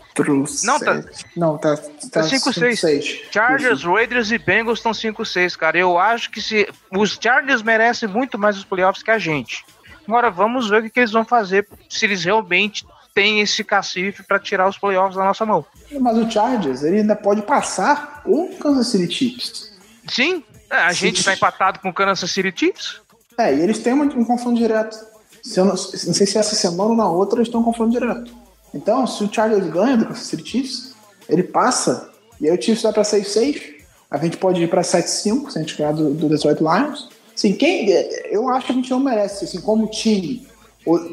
Não, tá. Não, tá. Tá 5, 6. 6. Chargers, Raiders e Bengals estão 5, 6, cara. Eu acho que se. Os Chargers merecem muito mais os playoffs que a gente. Agora vamos ver o que, que eles vão fazer se eles realmente têm esse cacife para tirar os playoffs da nossa mão. Mas o Chargers, ele ainda pode passar o Kansas City Chiefs. Sim, é, a Sim. gente está empatado com o Kansas City Chiefs. É, e eles têm um, um confronto direto. Se não, não, sei se essa semana ou na outra eles um confronto direto. Então, se o Chargers ganha do Kansas City Chiefs, ele passa, e aí o Chiefs vai para 6-6, a gente pode ir para 7-5, se a gente ganhar do, do Detroit Lions. Assim, quem, eu acho que a gente não merece, assim, como time,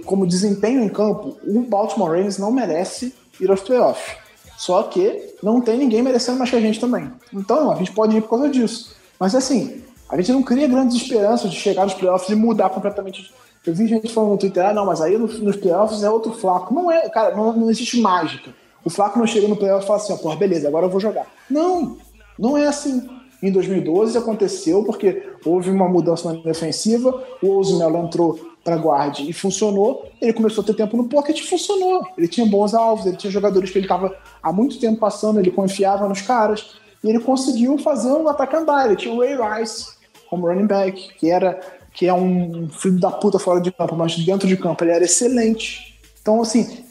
como desempenho em campo, o Baltimore Ravens não merece ir aos playoffs. Só que não tem ninguém merecendo mais que a gente também. Então, a gente pode ir por causa disso. Mas assim, a gente não cria grandes esperanças de chegar nos playoffs e mudar completamente. Eu vi gente falando no Twitter, ah, não, mas aí nos playoffs é outro flaco. Não é, cara, não, não existe mágica. O flaco não chega no playoff e fala assim, ó, porra, beleza, agora eu vou jogar. Não, não é assim. Em 2012 aconteceu porque houve uma mudança na defensiva, o Ozunel entrou para guarda e funcionou. Ele começou a ter tempo no pocket e funcionou. Ele tinha bons alvos, ele tinha jogadores que ele estava há muito tempo passando, ele confiava nos caras e ele conseguiu fazer um ataque andar. Ele tinha o Ray Rice como running back, que era que é um filho da puta fora de campo, mas dentro de campo ele era excelente. Então, assim,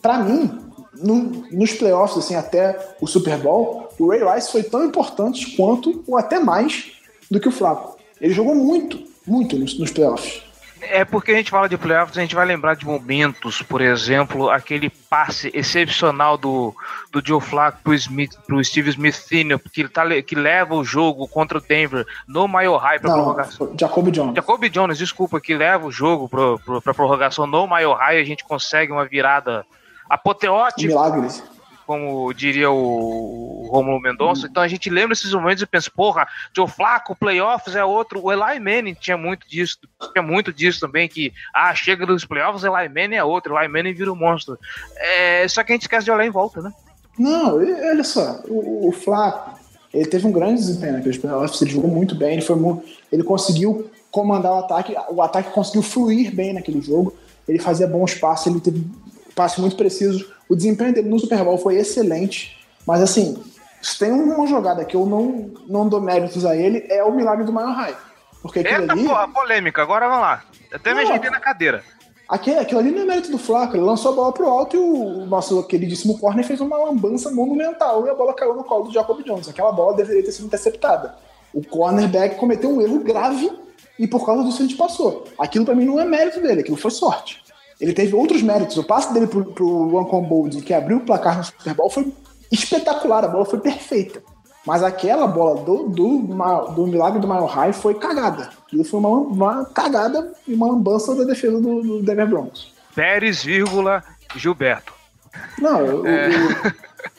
para mim, no, nos playoffs, assim, até o Super Bowl, o Ray Rice foi tão importante quanto, ou até mais, do que o Flaco. Ele jogou muito, muito nos, nos playoffs. É porque a gente fala de playoffs, a gente vai lembrar de momentos, por exemplo, aquele passe excepcional do, do Joe Flacco pro, Smith, pro Steve Smith Sr., que, tá, que leva o jogo contra o Denver no Mile High pra Não, prorrogação. Jacob Jones. Jacob Jones, desculpa, que leva o jogo pra prorrogação no Mile High, a gente consegue uma virada apoteótica. Milagres como diria o Romulo Mendonça. Então a gente lembra esses momentos e pensa, porra, Joe Flaco, playoffs é outro. O Eli Manning tinha muito disso, tinha muito disso também, que ah, chega nos playoffs, Eli Manning é outro, Eli Manning vira um monstro. É, só que a gente esquece de olhar em volta, né? Não, olha só, o, o Flaco, ele teve um grande desempenho naqueles playoffs, ele jogou muito bem, ele, foi ele conseguiu comandar o ataque, o ataque conseguiu fluir bem naquele jogo, ele fazia bons passes, ele teve passes muito precisos o desempenho dele no Super Bowl foi excelente, mas assim, se tem uma jogada que eu não, não dou méritos a ele, é o milagre do Maior High. Porque Eita ali... porra, polêmica, agora vamos lá. Até me ajeitei na cadeira. Aquilo, aquilo ali não é mérito do Flaco, ele lançou a bola pro alto e o nosso queridíssimo corner fez uma lambança monumental e a bola caiu no colo do Jacob Jones. Aquela bola deveria ter sido interceptada. O cornerback cometeu um erro grave e por causa disso a gente passou. Aquilo para mim não é mérito dele, aquilo foi sorte. Ele teve outros méritos. O passe dele pro, pro One Bold, que abriu o placar no Super Bowl, foi espetacular. A bola foi perfeita. Mas aquela bola do, do, do milagre do Mile High foi cagada. Aquilo foi uma, uma cagada e uma lambança da defesa do, do Denver Broncos. Pérez, vírgula, Gilberto. Não, é...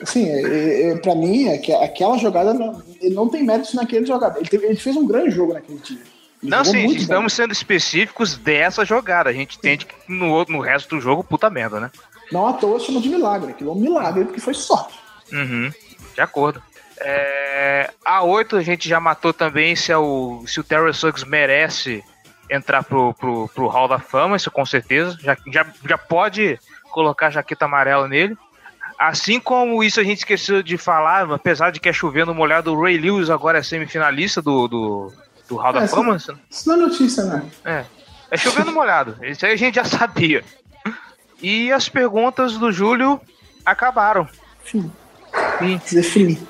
Assim, é, é, pra mim, é que aquela jogada não, ele não tem méritos naquele jogada. Ele, teve- ele fez um grande jogo naquele time. Não, sim, estamos sendo específicos dessa jogada. A gente entende que no, no resto do jogo, puta merda, né? Não à toa chama de milagre. Aquilo é um milagre, porque foi sorte. Uhum, de acordo. É, a 8 a gente já matou também se, é o, se o Terrell Suggs merece entrar pro, pro, pro Hall da Fama, isso com certeza. Já, já, já pode colocar a jaqueta amarela nele. Assim como isso a gente esqueceu de falar, apesar de que é chovendo molhado, o Ray Lewis agora é semifinalista do, do, do Hall da É, Fama. Isso não é notícia, né? É. É chovendo molhado. Isso aí a gente já sabia. E as perguntas do Júlio acabaram. Fim. Dizer fim.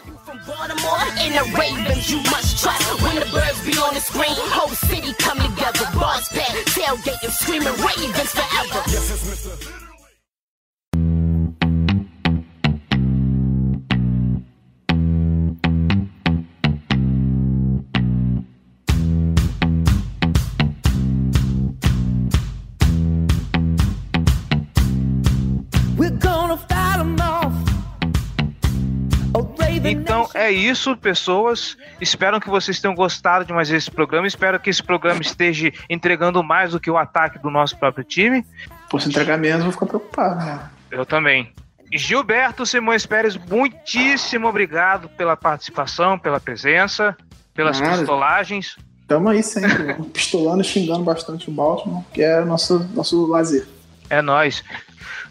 É isso, pessoas. Espero que vocês tenham gostado de mais esse programa. Espero que esse programa esteja entregando mais do que o ataque do nosso próprio time. Pô, se entregar menos, vou ficar preocupado, né? Eu também. Gilberto Simões Pérez, muitíssimo obrigado pela participação, pela presença, pelas Nada. pistolagens. Tamo aí sempre, pistolando e xingando bastante o Baltimore, que é o nosso, nosso lazer. É nóis.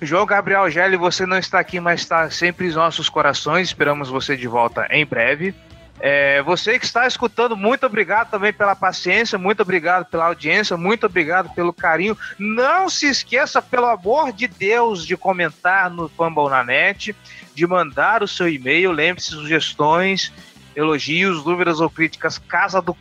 João Gabriel Gelli, você não está aqui, mas está sempre em nossos corações. Esperamos você de volta em breve. É, você que está escutando, muito obrigado também pela paciência, muito obrigado pela audiência, muito obrigado pelo carinho. Não se esqueça, pelo amor de Deus, de comentar no Fumble na Net, de mandar o seu e-mail, lembre-se, sugestões, elogios, dúvidas ou críticas, casa do.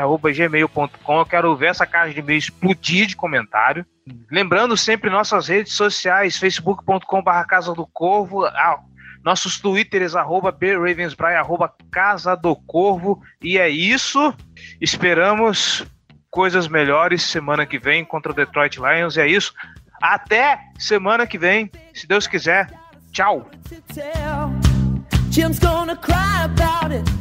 Eu quero ver essa caixa de e-mail explodir de comentário. Lembrando sempre nossas redes sociais, facebook.com.br Casa do Corvo, ah, nossos twitters, arroba bravensbry, arroba Casa do Corvo, e é isso. Esperamos coisas melhores semana que vem contra o Detroit Lions, é isso. Até semana que vem, se Deus quiser. Tchau. Jim's gonna cry about it.